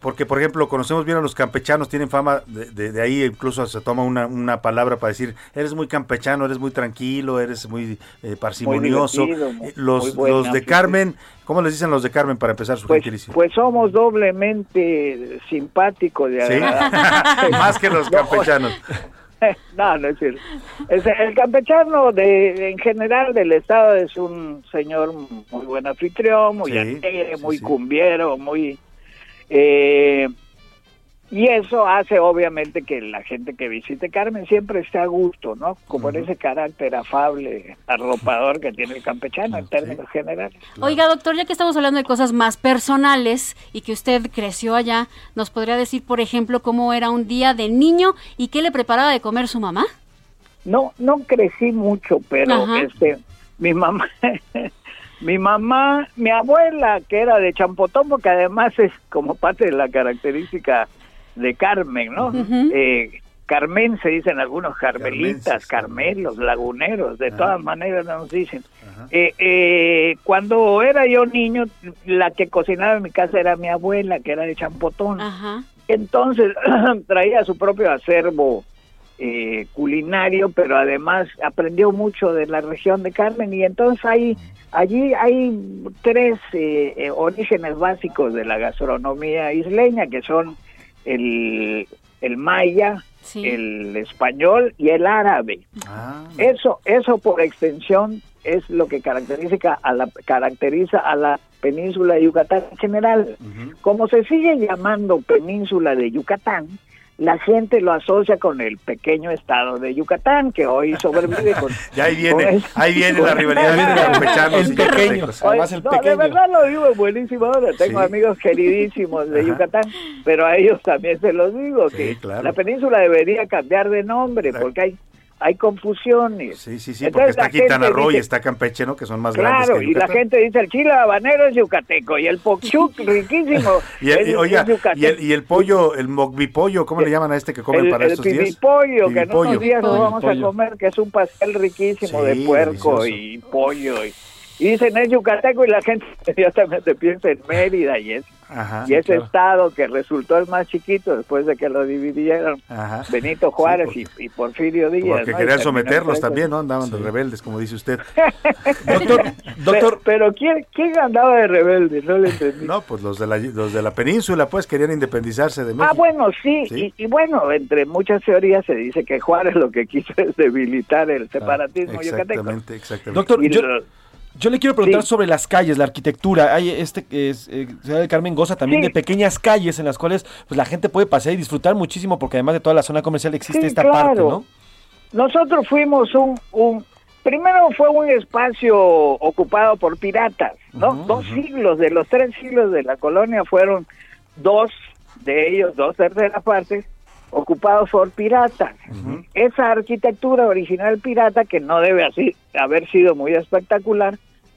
porque por ejemplo conocemos bien a los campechanos, tienen fama, de, de- de ahí incluso se toma una, una palabra para decir, eres muy campechano, eres muy tranquilo, eres muy eh, parsimonioso. muy- Eh, los, muy los de. Carmen, ¿cómo les dicen los de Carmen para empezar su Pues, gentilicio? pues somos doblemente simpáticos. Más que los No, campechanos. No, no es cierto. El campechano de, en general del estado es un señor muy buen anfitrión, muy Sí, alegre, muy cumbiero, muy... eh, y eso hace obviamente que la gente que visite Carmen siempre esté a gusto, ¿no? Como en ese carácter afable, arropador que tiene el campechano en términos generales. Oiga, doctor, ya que estamos hablando de cosas más personales y que usted creció allá, ¿nos podría decir, por ejemplo, cómo era un día de niño y qué le preparaba de comer su mamá? No, no crecí mucho, pero Ajá. este, mi mamá, mi mamá, mi abuela, que era de Champotón, porque además es como parte de la característica de Carmen, ¿no? Eh, Carmen se dicen algunos carmelitas, carmelos, laguneros, de todas maneras nos dicen. Eh, eh, cuando era yo niño, la que cocinaba en mi casa era mi abuela, que era de Champotón. Entonces traía su propio acervo eh, culinario, pero además aprendió mucho de la región de Carmen y entonces hay allí hay tres eh, eh, orígenes básicos de la gastronomía isleña que son el, el maya, el español y el árabe. Eso, eso por extensión es lo que caracteriza a la, caracteriza a la península de Yucatán en general. Como se sigue llamando península de Yucatán, la gente lo asocia con el pequeño estado de Yucatán, que hoy sobrevive con... Ya ahí con viene, es- ahí viene con- la rivalidad campechanos El pequeño. yucatecos. Oye, no, de verdad lo digo en buenísima hora. Tengo Sí. amigos queridísimos de Ajá. Yucatán, pero a ellos también se los digo que claro. la península debería cambiar de nombre porque hay hay confusiones. Sí, sí, sí, porque Entonces, está la Quintana Roo y dice- está Campeche, ¿no? Que son más grandes Claro, que y la gente dice el chile habanero es yucateco y el pokchuk riquísimo. Y el, y, es- oiga, es y el, y el pollo, el mokbipollo, ¿cómo le llaman a este que comen el, para el estos días? pibipollo, que en unos días nos vamos a comer, que es un pastel riquísimo Sí, de puerco delicioso. y pollo. Y, y dicen es yucateco y la gente inmediatamente piensa en Mérida y es Ajá, y ese claro. estado que resultó el más chiquito después de que lo dividieron Ajá. Benito Juárez y, y Porfirio Díaz. Porque ¿no? Querían someterlos también, ¿no? Andaban de rebeldes, como dice usted. Doctor, pero, ¿quién, ¿quién andaba de rebelde? No le entendí. No, pues los de la, los de la península, pues, querían independizarse de México. Ah, bueno, sí, Sí. Y, y bueno, entre muchas teorías se dice que Juárez lo que quiso es debilitar el separatismo yucateco. Exactamente, exactamente. Doctor, Y yo, lo- yo le quiero preguntar Sí. sobre las calles, la arquitectura. Hay este que es eh, Ciudad del Carmen goza también Sí. de pequeñas calles en las cuales pues la gente puede pasear y disfrutar muchísimo porque además de toda la zona comercial existe Sí, esta claro. parte, ¿no? Nosotros fuimos un, un... Primero fue un espacio ocupado por piratas, ¿no? dos siglos, de los tres siglos de la colonia fueron dos de ellos, dos terceras partes, ocupados por piratas. Esa arquitectura original pirata, que no debe así, haber sido muy espectacular,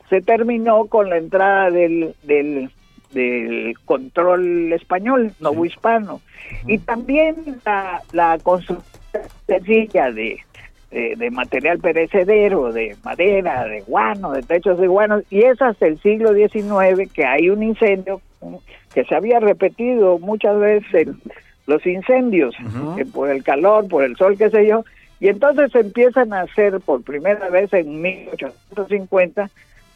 se terminó con la entrada del, del, del control español, novohispano. Y también la, la construcción sencilla de, de, de material perecedero, de madera, de guano, de techos de guano, y es hasta el siglo XIX que hay un incendio que se había repetido muchas veces en los incendios, eh, por el calor, por el sol, qué sé yo, y entonces empiezan a hacer por primera vez en 1850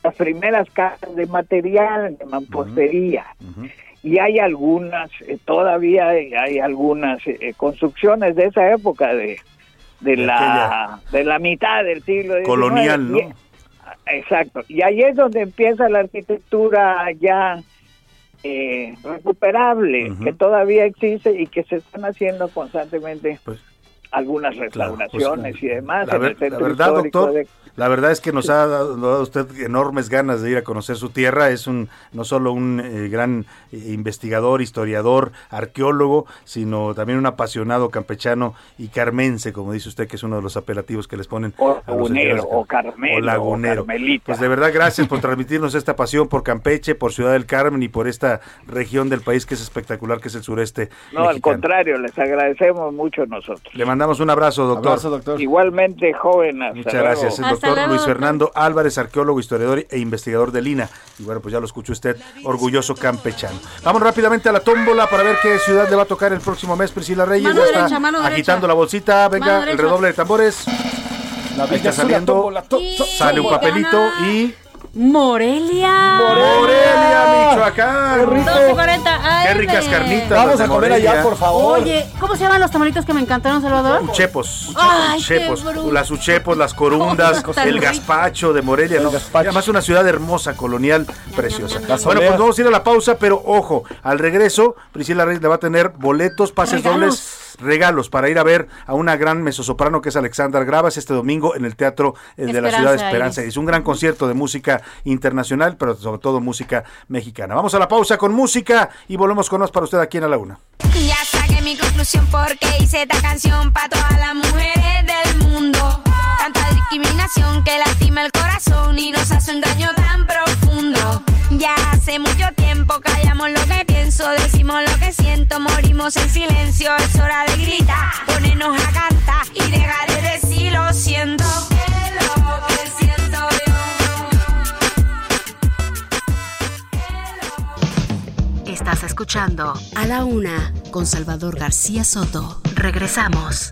las primeras casas de material, de mampostería. Y hay algunas, eh, todavía hay, algunas eh, construcciones de esa época, de, de, la, de la mitad del siglo XIX. Colonial, ¿no? Y- exacto. Y ahí es donde empieza la arquitectura ya eh, recuperable, que todavía existe y que se están haciendo constantemente algunas restauraciones y demás. pues, La, en el centro la verdad, histórico doctor, de- la verdad es que nos ha dado, usted enormes ganas de ir a conocer su tierra. Es un no solo un eh, gran eh, investigador, historiador, arqueólogo, sino también un apasionado campechano y carmense, como dice usted, que es uno de los apelativos que les ponen O a los lagunero, o carmelo, o lagunero. o carmelita. Pues de verdad, gracias por transmitirnos esta pasión por Campeche, por Ciudad del Carmen y por esta región del país que es espectacular, que es el sureste. No, al contrario, les agradecemos mucho nosotros. Le mandamos un abrazo, doctor. Igualmente, joven. hasta Muchas luego. gracias. El doctor Luis Fernando Álvarez, arqueólogo, historiador e investigador de Lina. Y bueno, pues ya lo escuchó usted, orgulloso campechano. Vamos rápidamente a la tómbola para ver qué ciudad le va a tocar el próximo mes. Priscila Reyes Mano ya está derecha, agitando derecha. la bolsita. Venga, el redoble de tambores. La Ahí está saliendo. tómbola, Sale un papelito y. Morelia. Morelia, Michoacán. 12.40 Qué AM. ricas carnitas. Vamos a comer allá, por favor. Oye, ¿cómo se llaman los tamalitos que me encantaron, Salvador? Uchepos, Ay, qué uchepos, las uchepos, las corundas, Oh, el rico. gazpacho de Morelia, ¿no? Además una ciudad hermosa, colonial, preciosa. Las Bueno, pues vamos a ir a la pausa, pero ojo, al regreso, Priscila Reyes le va a tener boletos, pases Regalos. dobles, regalos para ir a ver a una gran mezzosoprano que es Alexandra Gravas este domingo en el Teatro eh, de la Ciudad de Esperanza. Es un gran concierto de música internacional, pero sobre todo música mexicana. Vamos a la pausa con música y volvemos con más para usted aquí en A la Una. Ya saqué mi conclusión porque hice esta canción para todas las mujeres del mundo. Tanta discriminación que lastima el corazón y nos hace un daño tan profundo. Ya hace mucho tiempo callamos lo que pienso, decimos lo que siento, morimos en silencio. Es hora de gritar, ponernos a cantar y dejar de decir lo siento. Estás escuchando A la Una con Salvador García Soto. Regresamos.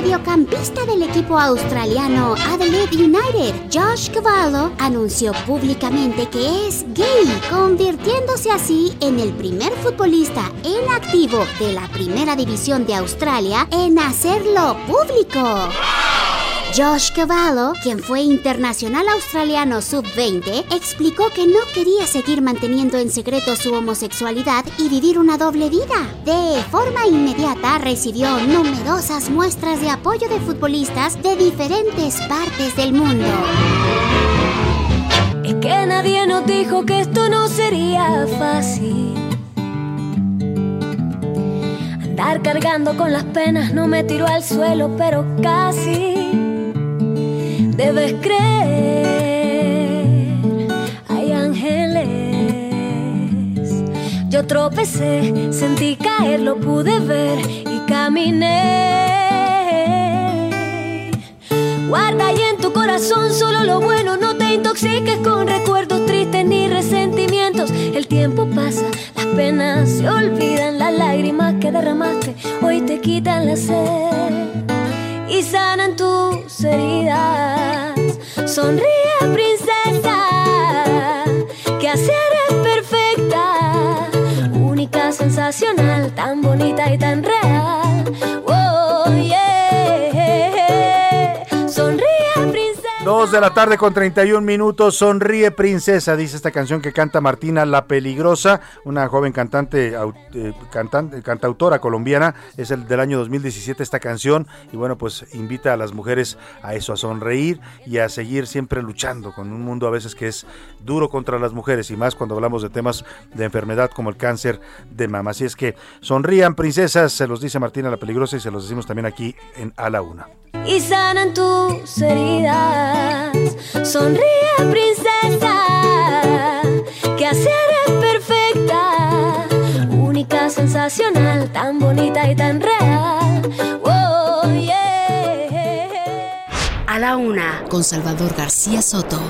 mediocampista del equipo australiano Adelaide United, Josh Cavallo, anunció públicamente que es gay, convirtiéndose así en el primer futbolista en activo de la primera división de Australia en hacerlo público. Josh Cavallo, quien fue internacional australiano sub-20, explicó que no quería seguir manteniendo en secreto su homosexualidad y vivir una doble vida. De forma inmediata recibió numerosas muestras de apoyo de futbolistas de diferentes partes del mundo. Es que nadie nos dijo que esto no sería fácil. Andar cargando con las penas no me tiró al suelo, pero casi. Debes creer, hay ángeles. Yo tropecé, sentí caer, lo pude ver y caminé. Guarda ahí en tu corazón solo lo bueno, no te intoxiques con recuerdos tristes ni resentimientos. El tiempo pasa, las penas se olvidan, las lágrimas que derramaste hoy te quitan la sed y sanan tus heridas. Sonríe, princesa, que así eres perfecta, única, sensacional, tan bonita y tan real. Dos de la tarde con 31 minutos. Sonríe princesa, dice esta canción que canta Martina La Peligrosa, una joven cantante, eh, cantante cantautora colombiana. Es el del año 2017 esta canción y bueno, pues invita a las mujeres a eso, a sonreír y a seguir siempre luchando con un mundo a veces que es duro contra las mujeres y más cuando hablamos de temas de enfermedad como el cáncer de mama. Así es que sonrían princesas, se los dice Martina La Peligrosa y se los decimos también aquí en A la Una. y sanan tus heridas. Sonríe, princesa, que así eres perfecta, única, sensacional, tan bonita y tan real. Oh, yeah. A la una, con Salvador García Soto.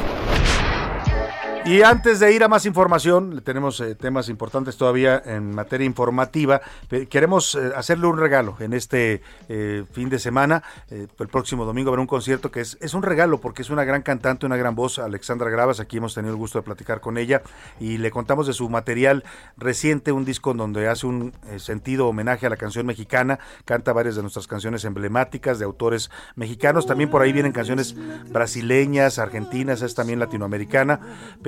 Y antes de ir a más información, tenemos eh, temas importantes todavía en materia informativa. Queremos eh, hacerle un regalo en este eh, fin de semana. Eh, el próximo domingo habrá un concierto que es, es un regalo porque es una gran cantante, una gran voz, Alexandra Gravas. Aquí hemos tenido el gusto de platicar con ella y le contamos de su material reciente, un disco donde hace un sentido homenaje a la canción mexicana. Canta varias de nuestras canciones emblemáticas de autores mexicanos. También por ahí vienen canciones brasileñas, argentinas, es también latinoamericana.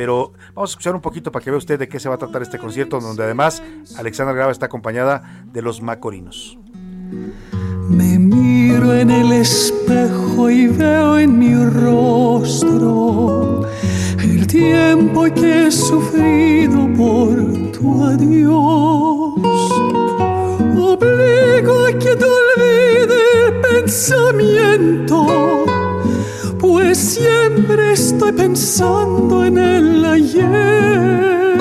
Vamos a escuchar un poquito para que vea usted de qué se va a tratar este concierto, donde además Alexandra Grava está acompañada de los Macorinos. Me miro en el espejo y veo en mi rostro el tiempo que he sufrido por tu adiós. Obligo a que te olvide el pensamiento, pues siempre estoy pensando en el ayer.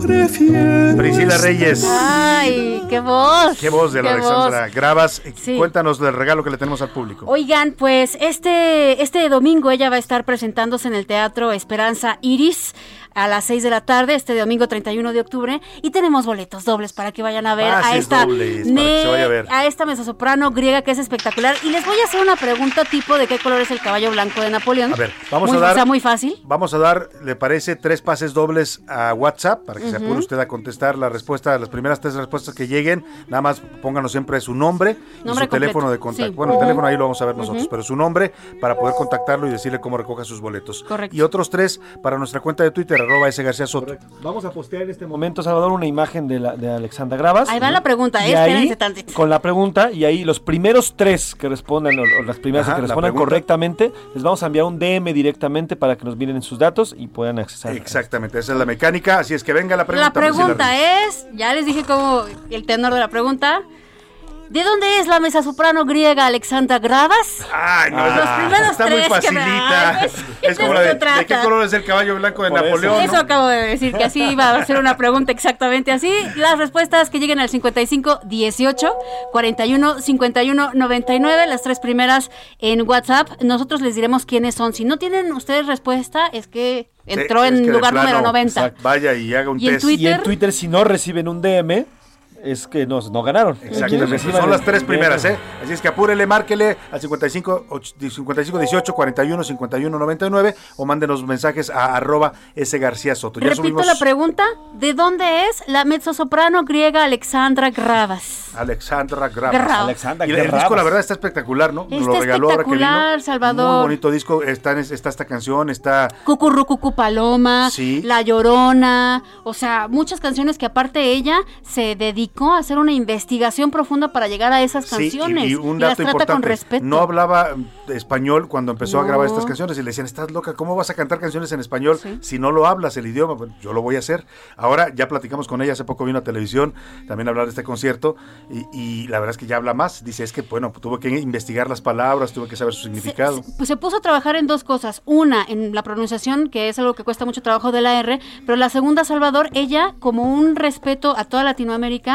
Prefiero. Priscila Reyes. Ay, qué voz. Qué voz de la qué Alexandra voz. Gravas. Sí. Cuéntanos del regalo que le tenemos al público. Oigan, pues este, este domingo ella va a estar presentándose en el Teatro Esperanza Iris a las 6 de la tarde, este domingo 31 de octubre, y tenemos boletos dobles para que vayan a ver a Pases esta dobles se vaya a ver. a esta mezzosoprano griega que es espectacular. Y les voy a hacer una pregunta tipo de qué color es el caballo blanco de Napoleón. A ver, vamos Muy- a dar. Muy fácil. Vamos a dar, ¿le parece? Tres pases dobles a WhatsApp para que se Ujú. apure usted a contestar la respuesta, las primeras tres respuestas que lleguen. Nada más pónganos siempre su nombre y Nombre su teléfono completo. de contacto. Sí. Bueno, el Ujú. teléfono ahí lo vamos a ver nosotros, Ujú. pero su nombre para poder contactarlo y decirle cómo recoja sus boletos. Correcto. Y otros tres para nuestra cuenta de Twitter, arroba S. García Soto. Vamos a postear en este momento, Salvador, una imagen de, la, de Alexandra Gravas. Ahí va la pregunta, Y ¿eh? ahí, tantito. con la pregunta, y ahí los primeros tres que respondan, o, o las primeras Ajá, que respondan correctamente, les vamos a enviar un DM directamente para que nos miren sus datos y puedan accesar. Exactamente, esa es la mecánica. Así es que venga la pregunta. La pregunta es, ya les dije como el tenor de la pregunta. ¿De dónde es la mesa soprano griega Alexandra Gravas? Ay, no, Los primeros está tres muy que me- facilita. Ay, pues, es como de la de, eso trata. ¿de qué color es el caballo blanco de Por eso. Napoleón? Eso no? acabo de decir, que así iba a ser una pregunta exactamente así. Las respuestas que lleguen al 55 18 41 51 99, las tres primeras en WhatsApp. Nosotros les diremos quiénes son. Si no tienen ustedes respuesta, es que entró Sí, es en que lugar plano, número 90. exacto, Vaya y haga un Y en test. Y en Twitter, si no reciben un DM, es que no, no ganaron. Exactamente. Son las tres primeras, ¿eh? Así es que apúrele, márquele al 55, och- 55 18 41 51 99 o mándenos mensajes a arroba S García Soto. Ya Repito subimos la pregunta, ¿de dónde es la mezzosoprano griega Alexandra Gravas? Alexandra Gravas. Gravas. Alexandra y el Gravas. disco, la verdad, está espectacular, ¿no? Nos Está lo regaló ahora que vino. espectacular, Salvador. Muy bonito disco. Está, en- está esta canción, está Cucurrucucu Paloma, Sí. La Llorona, o sea, muchas canciones que aparte ella se dedicó a hacer una investigación profunda para llegar a esas Sí, canciones y, y un las dato trata importante, con respeto. no hablaba español cuando empezó a grabar estas canciones y le decían, estás loca, ¿cómo vas a cantar canciones en español si no lo hablas el idioma? Bueno, yo lo voy a hacer. Ahora ya platicamos con ella, hace poco vino a televisión también a hablar de este concierto y, y la verdad es que ya habla más. Dice, es que bueno, tuvo que investigar las palabras, tuvo que saber su significado. Pues se puso a trabajar en dos cosas. Una, en la pronunciación, que es algo que cuesta mucho trabajo de la R, pero la segunda, Salvador, ella, como un respeto a toda Latinoamérica,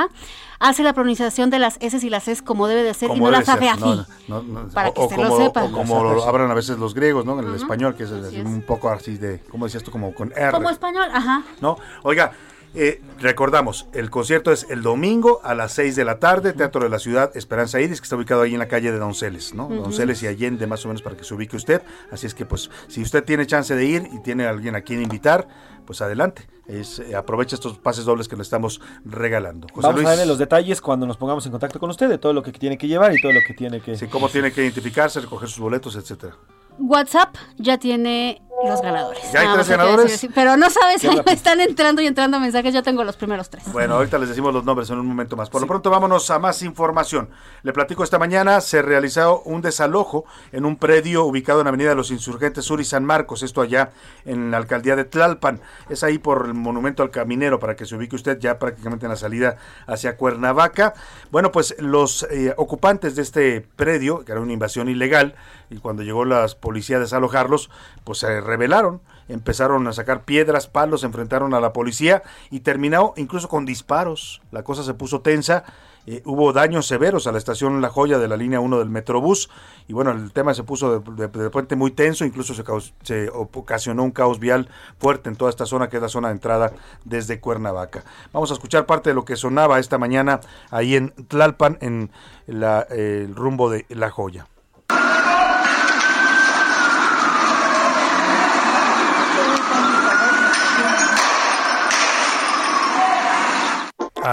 hace la pronunciación de las S y las S como debe de ser y no las hace ser, así. no, no, no, Para o- que o se lo como, sepan. o como lo hablan a veces los griegos, ¿no? En el español, que es un poco así de, ¿cómo decías tú? Como con R. Como español, ajá. ¿no? Oiga, eh, recordamos, el concierto es el domingo a las 6 de la tarde, Teatro de la Ciudad, Esperanza Iris, que está ubicado ahí en la calle de Donceles, ¿no? Ujú. Donceles y Allende, más o menos, para que se ubique usted. Así es que, pues, si usted tiene chance de ir y tiene a alguien a quien invitar, pues adelante. Es, eh, aprovecha estos pases dobles que le estamos regalando. José Vamos Luis, a darle los detalles cuando nos pongamos en contacto con usted de todo lo que tiene que llevar y todo lo que tiene que... sí, cómo tiene que identificarse, recoger sus boletos, etcétera. WhatsApp ya tiene los ganadores. ¿Ya hay Nada tres ganadores? decir. Pero no sabes, ahí me están entrando y entrando mensajes, ya tengo los primeros tres. Bueno, ahorita les decimos los nombres en un momento más. Por lo pronto vámonos a más información. Le platico esta mañana, se realizó un desalojo en un predio ubicado en Avenida de los Insurgentes Sur y San Marcos, esto allá en la alcaldía de Tlalpan. Es ahí por el monumento al caminero para que se ubique usted ya prácticamente en la salida hacia Cuernavaca. Bueno, pues los eh, ocupantes de este predio, que era una invasión ilegal, y cuando llegó las policías a desalojarlos, pues se rebelaron, empezaron a sacar piedras, palos, enfrentaron a la policía y terminó incluso con disparos. La cosa se puso tensa. Eh, hubo daños severos a la estación La Joya de la línea 1 del Metrobús y bueno, el tema se puso de, repente muy tenso, incluso se, ocasionó un caos vial fuerte en toda esta zona que es la zona de entrada desde Cuernavaca. Vamos a escuchar parte de lo que sonaba esta mañana ahí en Tlalpan en la, el rumbo de La Joya.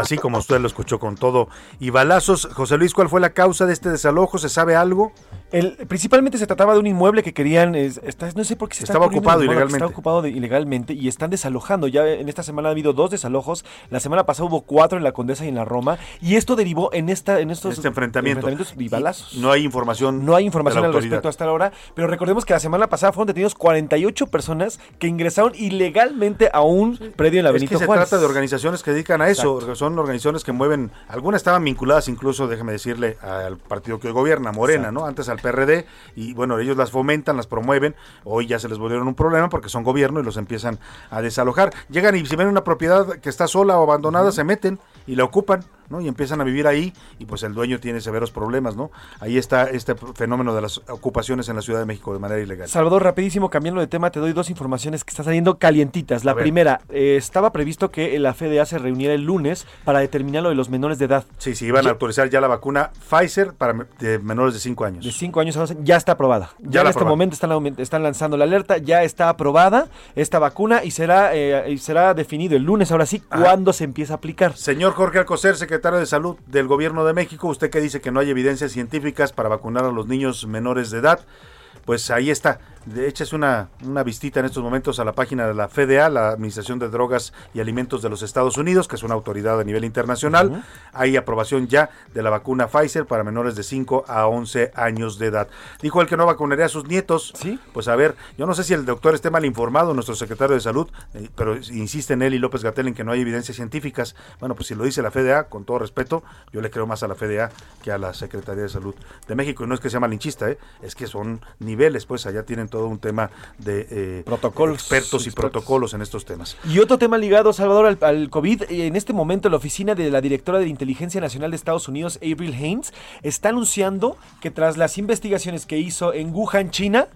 Así como usted lo escuchó con todo y balazos. José Luis, ¿cuál fue la causa de este desalojo? ¿Se sabe algo? El, principalmente se trataba de un inmueble que querían, es- está- no sé por qué se Estaba ocupado ilegalmente. Está ocupado de- ilegalmente y están desalojando. Ya en esta semana ha habido dos desalojos. La semana pasada hubo cuatro en la Condesa y en la Roma. Y esto derivó en esta en estos Este enfrentamiento. enfrentamientos y balazos. No hay información. No hay información al respecto hasta ahora, pero recordemos que la semana pasada fueron detenidos 48 personas que ingresaron ilegalmente a un predio en la Es Benito que se Juárez. trata de organizaciones que dedican a eso. Son organizaciones que mueven. Algunas estaban vinculadas incluso, déjeme decirle, al partido que hoy gobierna, Morena, Exacto. ¿no? Antes al PRD. Y bueno, ellos las fomentan, las promueven. Hoy ya se les volvieron un problema porque son gobierno y los empiezan a desalojar. Llegan y si ven una propiedad que está sola o abandonada, se meten y la ocupan. ¿No? Y empiezan a vivir ahí y pues el dueño tiene severos problemas, ¿no? Ahí está este fenómeno de las ocupaciones en la Ciudad de México de manera ilegal. Salvador, rapidísimo, cambiando de tema, te doy dos informaciones que están saliendo calientitas. La primera, eh, estaba previsto que la FDA se reuniera el lunes para determinar lo de los menores de edad. Sí, sí, iban a autorizar ya la vacuna Pfizer para de menores de 5 años. De 5 años a 12, ya está aprobada. Ya, Ya en este momento están, están lanzando la alerta, ya está aprobada esta vacuna y será, eh, y será definido el lunes, ahora sí, cuándo se empieza a aplicar. Señor Jorge Alcocer, secretario de Salud del Gobierno de México, usted que dice que no hay evidencias científicas para vacunar a los niños menores de edad, pues ahí está. De hecho, es una, una vistita en estos momentos a la página de la FDA, la Administración de Drogas y Alimentos de los Estados Unidos, que es una autoridad a nivel internacional. Hay aprobación ya de la vacuna Pfizer para menores de 5 a 11 años de edad. Dijo él que no vacunaría a sus nietos. Sí. Pues a ver, yo no sé si el doctor esté mal informado, nuestro secretario de Salud, eh, pero insisten él y López Gatel en que no hay evidencias científicas. Bueno, pues si lo dice la FDA, con todo respeto, yo le creo más a la FDA que a la Secretaría de Salud de México. Y no es que sea malinchista, ¿eh? es que son niveles, pues allá tienen todo un tema de eh, Protocolos. expertos y protocolos en estos temas. Y otro tema ligado, Salvador, al, al COVID. En este momento, la oficina de la directora de Inteligencia Nacional de Estados Unidos, Avril Haines, está anunciando que tras las investigaciones que hizo en Wuhan, China,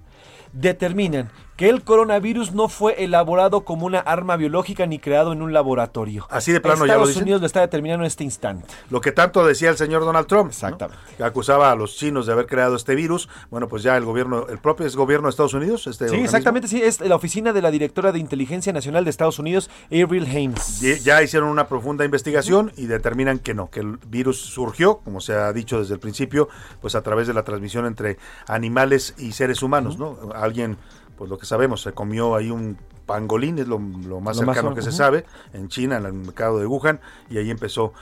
determinan que el coronavirus no fue elaborado como una arma biológica ni creado en un laboratorio. Así de plano ya lo Estados dicen. Unidos lo está determinando en este instante. Lo que tanto decía el señor Donald Trump, ¿no? Exactamente. que acusaba a los chinos de haber creado este virus. Bueno, pues ya el gobierno, el propio es gobierno de Estados Unidos. Este Sí, organismo. exactamente, sí, es la oficina de la directora de Inteligencia Nacional de Estados Unidos, Avril Haines. Ya hicieron una profunda investigación y determinan que no, que el virus surgió, como se ha dicho desde el principio, pues a través de la transmisión entre animales y seres humanos, ¿no? Alguien, pues lo que sabemos, se comió ahí un pangolín, es lo, lo más Lo más cercano que se sabe, en China, en el mercado de Wuhan, y ahí empezó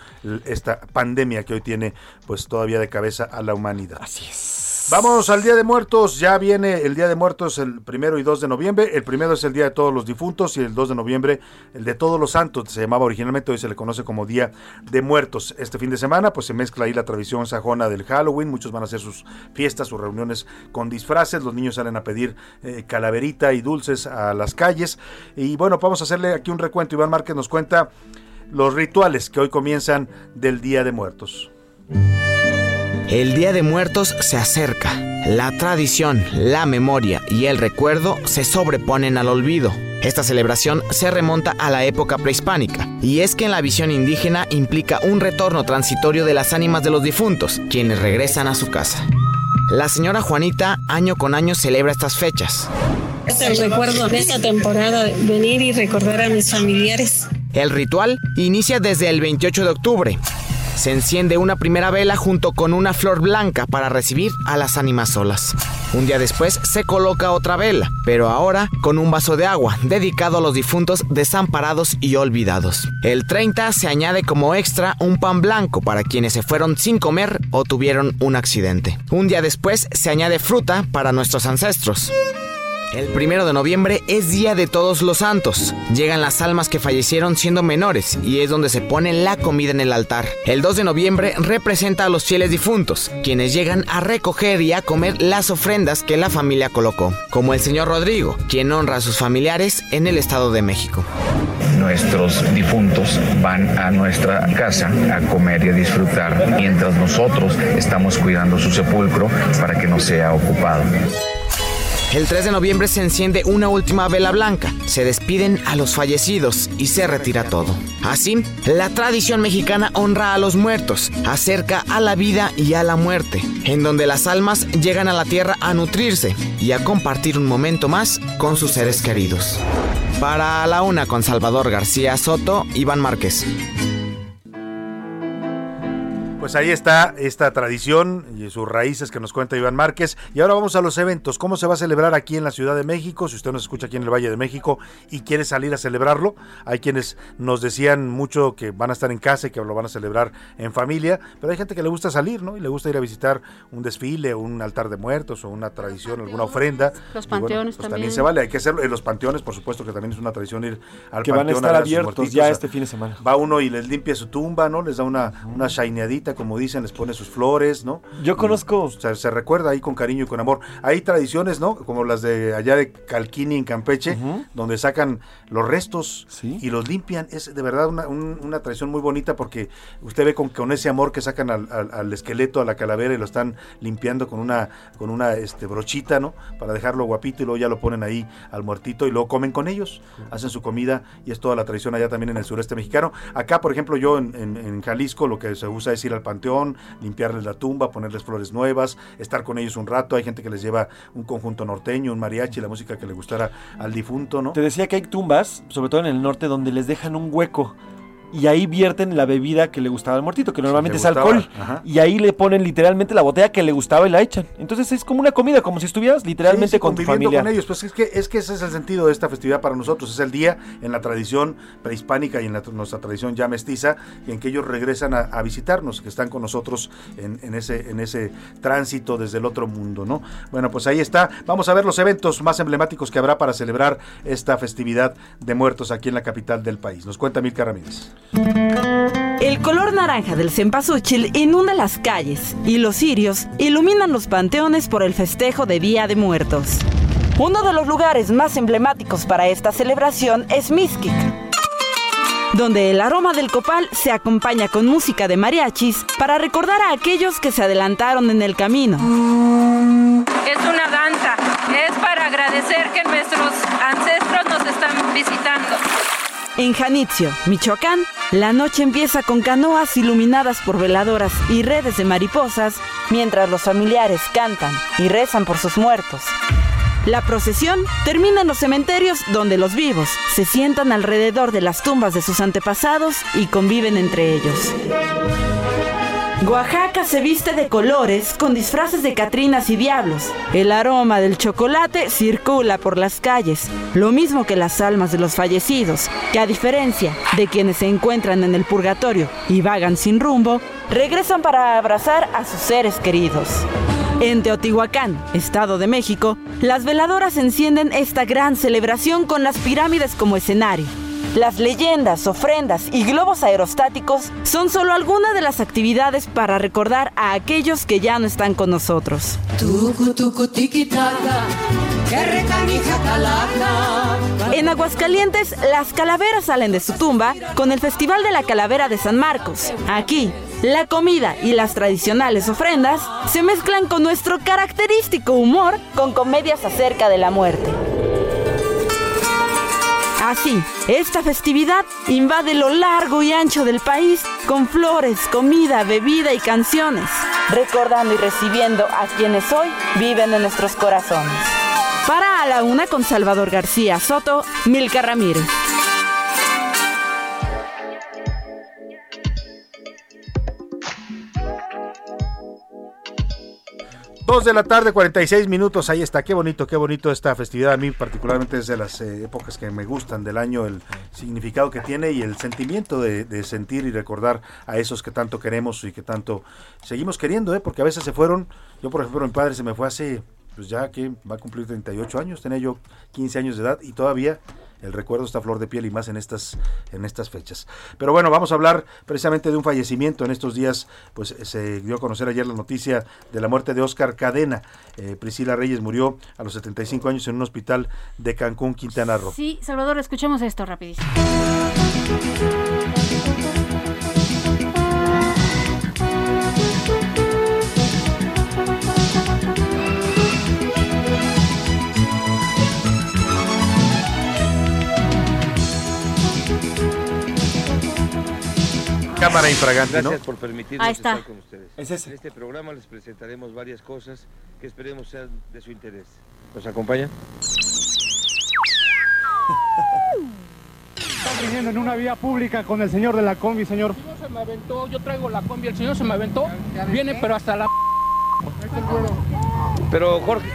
esta pandemia que hoy tiene pues todavía de cabeza a la humanidad. Así es. Vamos al Día de Muertos. Ya viene el Día de Muertos el primero y 2 de noviembre. El primero es el Día de Todos los Difuntos y el 2 de noviembre el de Todos los Santos. Se llamaba originalmente, hoy se le conoce como Día de Muertos. Este fin de semana pues se mezcla ahí la tradición sajona del Halloween. Muchos van a hacer sus fiestas, sus reuniones con disfraces. Los niños salen a pedir eh, calaverita y dulces a las calles. Y bueno, vamos a hacerle aquí un recuento. Iván Márquez nos cuenta los rituales que hoy comienzan del Día de Muertos. El Día de Muertos se acerca. La tradición, la memoria y el recuerdo se sobreponen al olvido. Esta celebración se remonta a la época prehispánica, y es que en la visión indígena implica un retorno transitorio de las ánimas de los difuntos, quienes regresan a su casa. La señora Juanita año con año celebra estas fechas. Es el recuerdo de esta temporada, venir y recordar a mis familiares. El ritual inicia desde el 28 de octubre. Se enciende una primera vela junto con una flor blanca para recibir a las ánimas solas. Un día después se coloca otra vela, pero ahora con un vaso de agua, dedicado a los difuntos desamparados y olvidados. El 30 se añade como extra un pan blanco para quienes se fueron sin comer o tuvieron un accidente. Un día después se añade fruta para nuestros ancestros. El primero de noviembre es Día de Todos los Santos. Llegan las almas que fallecieron siendo menores y es donde se pone la comida en el altar. El 2 de noviembre representa a los fieles difuntos, quienes llegan a recoger y a comer las ofrendas que la familia colocó, como el señor Rodrigo, quien honra a sus familiares en el Estado de México. Nuestros difuntos van a nuestra casa a comer y a disfrutar, mientras nosotros estamos cuidando su sepulcro para que no sea ocupado. El 3 de noviembre se enciende una última vela blanca, se despiden a los fallecidos y se retira todo. Así, la tradición mexicana honra a los muertos, acerca a la vida y a la muerte, en donde las almas llegan a la tierra a nutrirse y a compartir un momento más con sus seres queridos. Para la una con Salvador García Soto, Iván Márquez. Pues ahí está esta tradición y sus raíces que nos cuenta Iván Márquez. Y ahora vamos a los eventos. ¿Cómo se va a celebrar aquí en la Ciudad de México? Si usted nos escucha aquí en el Valle de México y quiere salir a celebrarlo, hay quienes nos decían mucho que van a estar en casa y que lo van a celebrar en familia, pero hay gente que le gusta salir, ¿no? Y le gusta ir a visitar un desfile, un altar de muertos o una tradición, alguna ofrenda. Los Y bueno, panteones pues también. se vale, hay que hacerlo. En los panteones, por supuesto, que también es una tradición ir al Que van a panteón estar abiertos ya este fin de semana. Va uno y les limpia su tumba, ¿no? Les da una, una shineadita, como dicen, les pone sus flores, ¿no? Yo conozco. Se, se recuerda ahí con cariño y con amor. Hay tradiciones, ¿no? Como las de allá de Calquini en Campeche, donde sacan los restos y los limpian. Es de verdad una, un- una tradición muy bonita porque usted ve con, con ese amor que sacan al, al- al esqueleto, a la calavera y lo están limpiando con una, con una este, brochita, ¿no? Para dejarlo guapito y luego ya lo ponen ahí al muertito y luego comen con ellos. Hacen su comida y es toda la tradición allá también en el sureste mexicano. Acá, por ejemplo, yo en, en- en Jalisco lo que se usa es ir al panteón, limpiarles la tumba, ponerles flores nuevas, estar con ellos un rato. Hay gente que les lleva un conjunto norteño, un mariachi, la música que le gustara al difunto, ¿no? Te decía que hay tumbas, sobre todo en el norte, donde les dejan un hueco. Y ahí vierten la bebida que le gustaba al muertito, que normalmente es alcohol. ajá. Y ahí le ponen literalmente la botella que le gustaba y la echan. Entonces es como una comida, como si estuvieras literalmente Sí, sí, con tu conviviendo familia. con ellos. Pues es que, es que ese es el sentido de esta festividad para nosotros. Es el día en la tradición prehispánica y en la- nuestra tradición ya mestiza, en que ellos regresan a, a visitarnos, que están con nosotros en, en ese, en ese tránsito desde el otro mundo, ¿no? Bueno, pues ahí está. Vamos a ver los eventos más emblemáticos que habrá para celebrar esta festividad de muertos aquí en la capital del país. Nos cuenta Milka Ramírez. El color naranja del cempasúchil inunda las calles y los cirios iluminan los panteones por el festejo de Día de Muertos. Uno de los lugares más emblemáticos para esta celebración es Mixquic, donde el aroma del copal se acompaña con música de mariachis para recordar a aquellos que se adelantaron en el camino. Es una danza, es para agradecer que nuestros ancestros nos están visitando. En Janitzio, Michoacán, la noche empieza con canoas iluminadas por veladoras y redes de mariposas, mientras los familiares cantan y rezan por sus muertos. La procesión termina en los cementerios donde los vivos se sientan alrededor de las tumbas de sus antepasados y conviven entre ellos. Oaxaca se viste de colores con disfraces de catrinas y diablos. El aroma del chocolate circula por las calles, lo mismo que las almas de los fallecidos, que a diferencia de quienes se encuentran en el purgatorio y vagan sin rumbo, regresan para abrazar a sus seres queridos. En Teotihuacán, Estado de México, las veladoras encienden esta gran celebración con las pirámides como escenario. Las leyendas, ofrendas y globos aerostáticos son solo algunas de las actividades para recordar a aquellos que ya no están con nosotros. En Aguascalientes, las calaveras salen de su tumba con el Festival de la Calavera de San Marcos. Aquí, la comida y las tradicionales ofrendas se mezclan con nuestro característico humor con comedias acerca de la muerte. Así, esta festividad invade lo largo y ancho del país con flores, comida, bebida y canciones, recordando y recibiendo a quienes hoy viven en nuestros corazones. Para a la una con Salvador García Soto, Milka Ramírez. De la tarde, 46 minutos, ahí está, qué bonito, qué bonito esta festividad. A mí particularmente es de las eh, épocas que me gustan del año, el significado que tiene y el sentimiento de, de sentir y recordar a esos que tanto queremos y que tanto seguimos queriendo, ¿eh? porque a veces se fueron, yo por ejemplo mi padre se me fue hace, pues ya que va a cumplir 38 años, tenía yo 15 años de edad y todavía el recuerdo está a flor de piel y más en estas en estas fechas. Pero bueno, vamos a hablar precisamente de un fallecimiento en estos días, pues se dio a conocer ayer la noticia de la muerte de Oscar Cadena. Eh, Priscila Reyes murió a los 75 años en un hospital de Cancún, Quintana Roo. Sí, Salvador, escuchemos esto rapidísimo. Cámara infragante, ¿no? Gracias por permitirnos Ahí está. estar con ustedes. En este programa les presentaremos varias cosas que esperemos sean de su interés. ¿Nos acompaña? Está viniendo en una vía pública con el señor de la combi, señor. se me aventó, yo traigo la combi, el señor se me aventó, viene pero hasta la... Pero Jorge,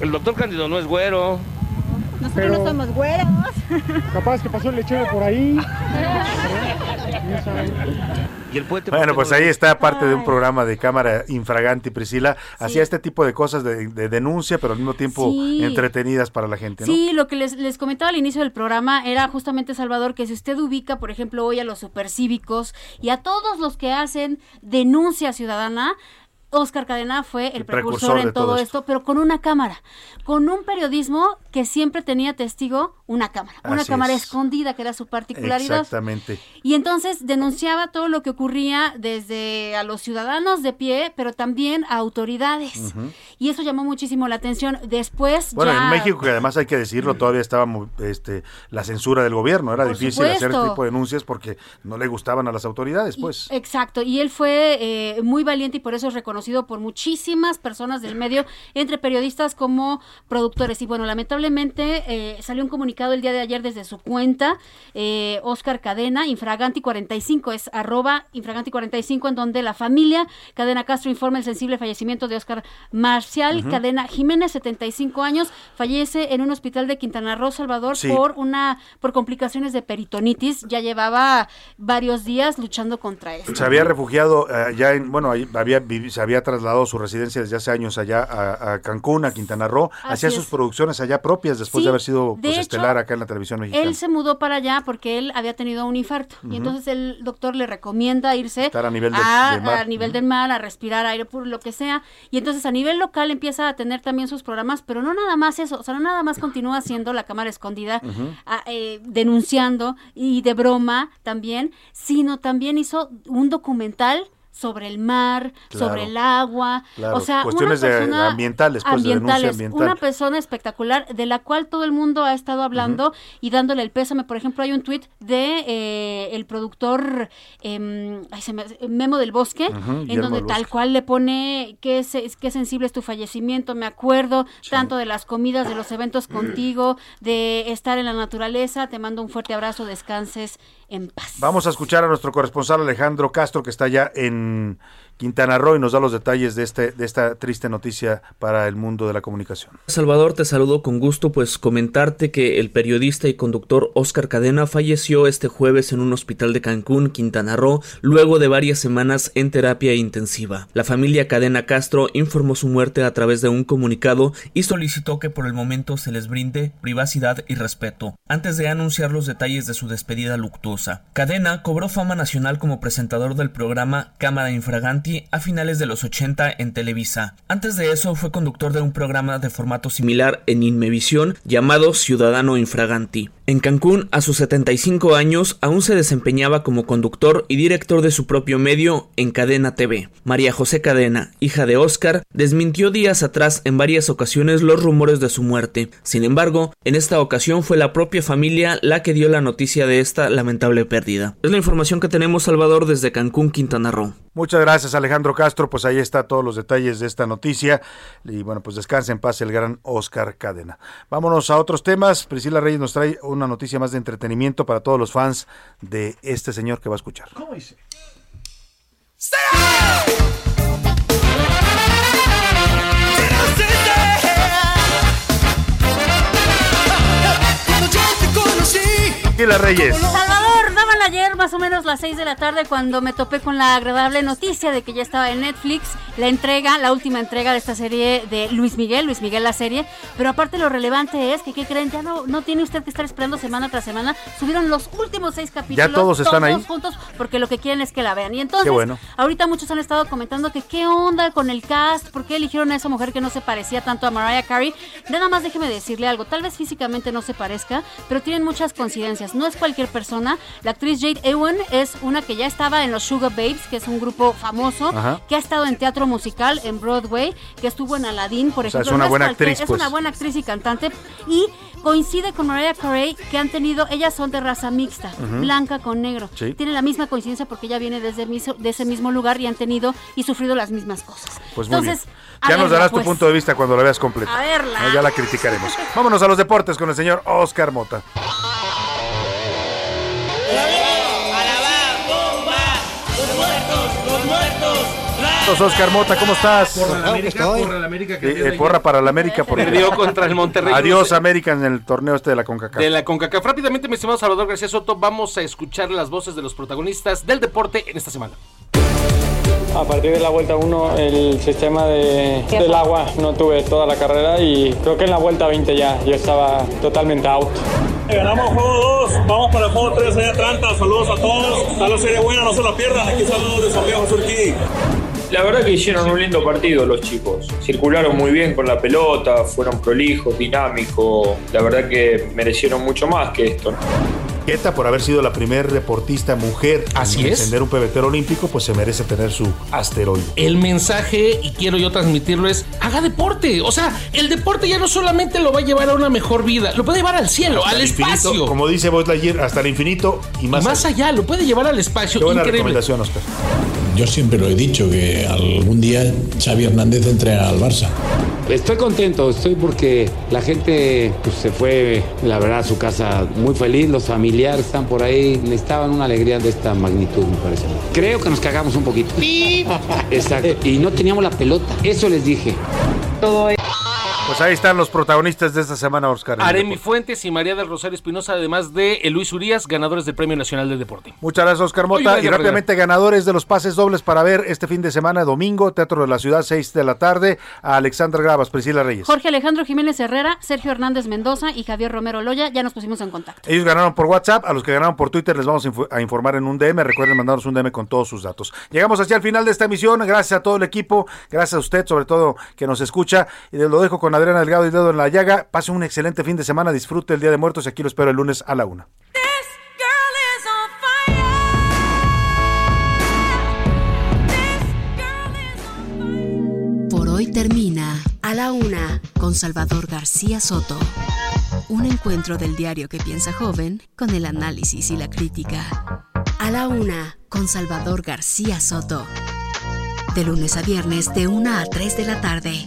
el doctor Cándido no es güero. Pero- no somos güeros. Capaz que pasó el lechero por ahí. Y el puente Bueno, pues ahí está parte de un programa de cámara infragante, Priscila. Hacía este tipo de cosas de, de denuncia, pero al mismo tiempo Sí. entretenidas para la gente, ¿no? Sí, lo que les, les comentaba al inicio del programa era justamente, Salvador, que si usted ubica, por ejemplo, hoy a los supercívicos y a todos los que hacen denuncia ciudadana, Oscar Cadena fue el, El precursor, precursor en todo esto, pero con una cámara, con un periodismo que siempre tenía testigo una cámara, una Así cámara es. escondida, que era su particularidad. Exactamente. Y entonces denunciaba todo lo que ocurría desde a los ciudadanos de pie, pero también a autoridades. Y eso llamó muchísimo la atención. Después Bueno, ya... en México, que además hay que decirlo, todavía estaba este, la censura del gobierno. Era Por difícil hacer este tipo de denuncias porque no le gustaban a las autoridades, pues. Exacto, y él fue eh, muy valiente y por eso es reconocido por muchísimas personas del medio, entre periodistas como productores. Y bueno, lamentablemente eh, salió un comunicado el día de ayer desde su cuenta, eh, Oscar Cadena, Infraganti45, es arroba Infraganti45, en donde la familia Cadena Castro informa el sensible fallecimiento de Oscar Marcial Ujú. Cadena Jiménez, 75 años, fallece en un hospital de Quintana Roo, Salvador, Sí. por una por complicaciones de peritonitis. Ya llevaba varios días luchando contra esto. Se había refugiado eh, ya en, bueno, había, se había trasladado su residencia desde hace años allá a, a Cancún, a Quintana Roo. Hacía sus producciones allá propias después Sí, de haber sido pues, hecho, estelar acá en la televisión mexicana. Él se mudó para allá porque él había tenido un infarto y entonces el doctor le recomienda irse Estar a nivel de- a, del mar. a nivel del mar, a respirar aire puro, lo que sea. Y entonces a nivel local empieza a tener también sus programas, pero no nada más eso, o sea, no nada más continúa haciendo la cámara escondida, a- eh, denunciando y de broma también, sino también hizo un documental sobre el mar, Claro. sobre el agua, Claro, o sea, cuestiones una de- persona ambientales, pues, de ambientales, ambiental. una persona espectacular de la cual todo el mundo ha estado hablando y dándole el pésame. Por ejemplo, hay un tuit de eh, el productor em, ay, se me- Memo del Bosque, en Guillermo donde tal cual le pone qué, se- qué sensible es tu fallecimiento, me acuerdo tanto de las comidas, de los eventos contigo, de estar en la naturaleza, te mando un fuerte abrazo, descanses en paz. Vamos a escuchar a nuestro corresponsal Alejandro Castro, que está allá en 嗯 Quintana Roo y nos da los detalles de, este, de esta triste noticia para el mundo de la comunicación. Salvador, te saludo con gusto, pues comentarte que el periodista y conductor Oscar Cadena falleció este jueves en un hospital de Cancún, Quintana Roo, luego de varias semanas en terapia intensiva. La familia Cadena Castro informó su muerte a través de un comunicado y solicitó que por el momento se les brinde privacidad y respeto, antes de anunciar los detalles de su despedida luctuosa. Cadena cobró fama nacional como presentador del programa Cámara A finales de los 80 en Televisa. Antes de eso fue conductor de un programa de formato similar en Inmevisión llamado Ciudadano Infraganti. En Cancún, a sus 75 años, aún se desempeñaba como conductor y director de su propio medio en Cadena TV. María José Cadena, hija de Oscar, desmintió días atrás en varias ocasiones los rumores de su muerte. Sin embargo, en esta ocasión fue la propia familia la que dio la noticia de esta lamentable pérdida. Es la información que tenemos, Salvador, desde Cancún, Quintana Roo. Muchas gracias Alejandro Castro, pues ahí está todos los detalles de esta noticia y bueno, pues descanse en paz el gran Oscar Cadena. Vámonos a otros temas, Priscila Reyes nos trae una noticia más de entretenimiento para todos los fans de este señor que va a escuchar. ¿Cómo dice? Y las Reyes. Daban ayer más o menos las 6 de la tarde cuando me topé con la agradable noticia de que ya estaba en Netflix la entrega, la última entrega de esta serie de Luis Miguel, Luis Miguel la serie. Pero aparte lo relevante es que, ¿qué creen? Ya no, no tiene usted que estar esperando semana tras semana. Subieron los últimos seis capítulos. Ya todos están ahí. juntos porque lo que quieren es que la vean. Y entonces, bueno. ahorita muchos han estado comentando que qué onda con el cast, por qué eligieron a esa mujer que no se parecía tanto a Mariah Carey. Nada más déjeme decirle algo, tal vez físicamente no se parezca, pero tienen muchas coincidencias. No es cualquier persona. La actriz Jade Ewan es una que ya estaba en los Sugar Babes, que es un grupo famoso, Ajá. que ha estado en teatro musical, en Broadway, que estuvo en Aladdin, por O sea, ejemplo. es una No buena actriz, Es pues. una buena actriz y cantante. Y coincide con Mariah Carey, que han tenido, ellas son de raza mixta, blanca con negro. Sí. Tiene la misma coincidencia porque ella viene desde miso- de ese mismo lugar y han tenido y sufrido las mismas cosas. Pues muy Entonces, bien. Ya nos darás pues. tu punto de vista cuando la veas completa. A verla. Ya la criticaremos. Vámonos a los deportes con el señor Oscar Mota. Saludos, Oscar Mota, ¿cómo estás? Porra la América, porra la América, que Eh, eh, porra para la América. Perdió contra el Monterrey. Adiós, América, en el torneo este de la CONCACAF. De la CONCACAF. Rápidamente, mi estimado Salvador García Soto, vamos a escuchar las voces de los protagonistas del deporte en esta semana. A partir de la vuelta 1, el sistema de- del agua no tuve toda la carrera y creo que en la vuelta 20 ya yo estaba totalmente out. Ganamos juego 2, vamos para el juego 3 allá Atlanta. Saludos a todos. Está la serie buena, no se la pierdan. Aquí saludos de Santiago Surquí. La verdad que hicieron un lindo partido los chicos. Circularon muy bien con la pelota, fueron prolijos, dinámicos. La verdad que merecieron mucho más que esto. ¿no? Queta, por haber sido la primer deportista mujer Así en encender un pebetero olímpico, pues se merece tener su asteroide. El mensaje, y quiero yo transmitirlo, es haga deporte. O sea, el deporte ya no solamente lo va a llevar a una mejor vida, lo puede llevar al cielo, Hasta al infinito, espacio. Como dice Buzz Lightyear, hasta el infinito y más, Más allá, lo puede llevar al espacio. Qué buena Increíble. recomendación, Oscar. Yo siempre lo he dicho, que algún día Xavi Hernández entrena al Barça. Estoy contento, estoy porque la gente pues, se fue, la verdad, a su casa muy feliz, los familiares están por ahí, necesitaban una alegría de esta magnitud, me parece. Creo que nos cagamos un poquito. Exacto, y no teníamos la pelota, eso les dije. Todo Pues ahí están los protagonistas de esta semana, Oscar. Aremi. Fuentes y María del Rosario Espinosa, además de Luis Urias, ganadores del Premio Nacional del Deporte. Muchas gracias, Oscar Mota. Y rápidamente, ganadores de los pases dobles para ver este fin de semana, domingo, Teatro de la Ciudad, 6 de la tarde, a Alexandra Gravas, Priscila Reyes. Jorge Alejandro Jiménez Herrera, Sergio Hernández Mendoza y Javier Romero Loya ya nos pusimos en contacto. Ellos ganaron por WhatsApp, a los que ganaron por Twitter les vamos a info- a informar en un DM. Recuerden mandarnos un DM con todos sus datos. Llegamos hacia el final de esta emisión. Gracias a todo el equipo, gracias a usted, sobre todo que nos escucha. Y lo dejo con Adriana Delgado y Dedo en la Llaga. Pase un excelente fin de semana, disfrute el Día de Muertos y aquí lo espero el lunes a la una. Por hoy termina A la Una con Salvador García Soto. Un encuentro del diario que piensa joven con el análisis y la crítica. A la Una con Salvador García Soto. De lunes a viernes de 1 a 3 de la tarde.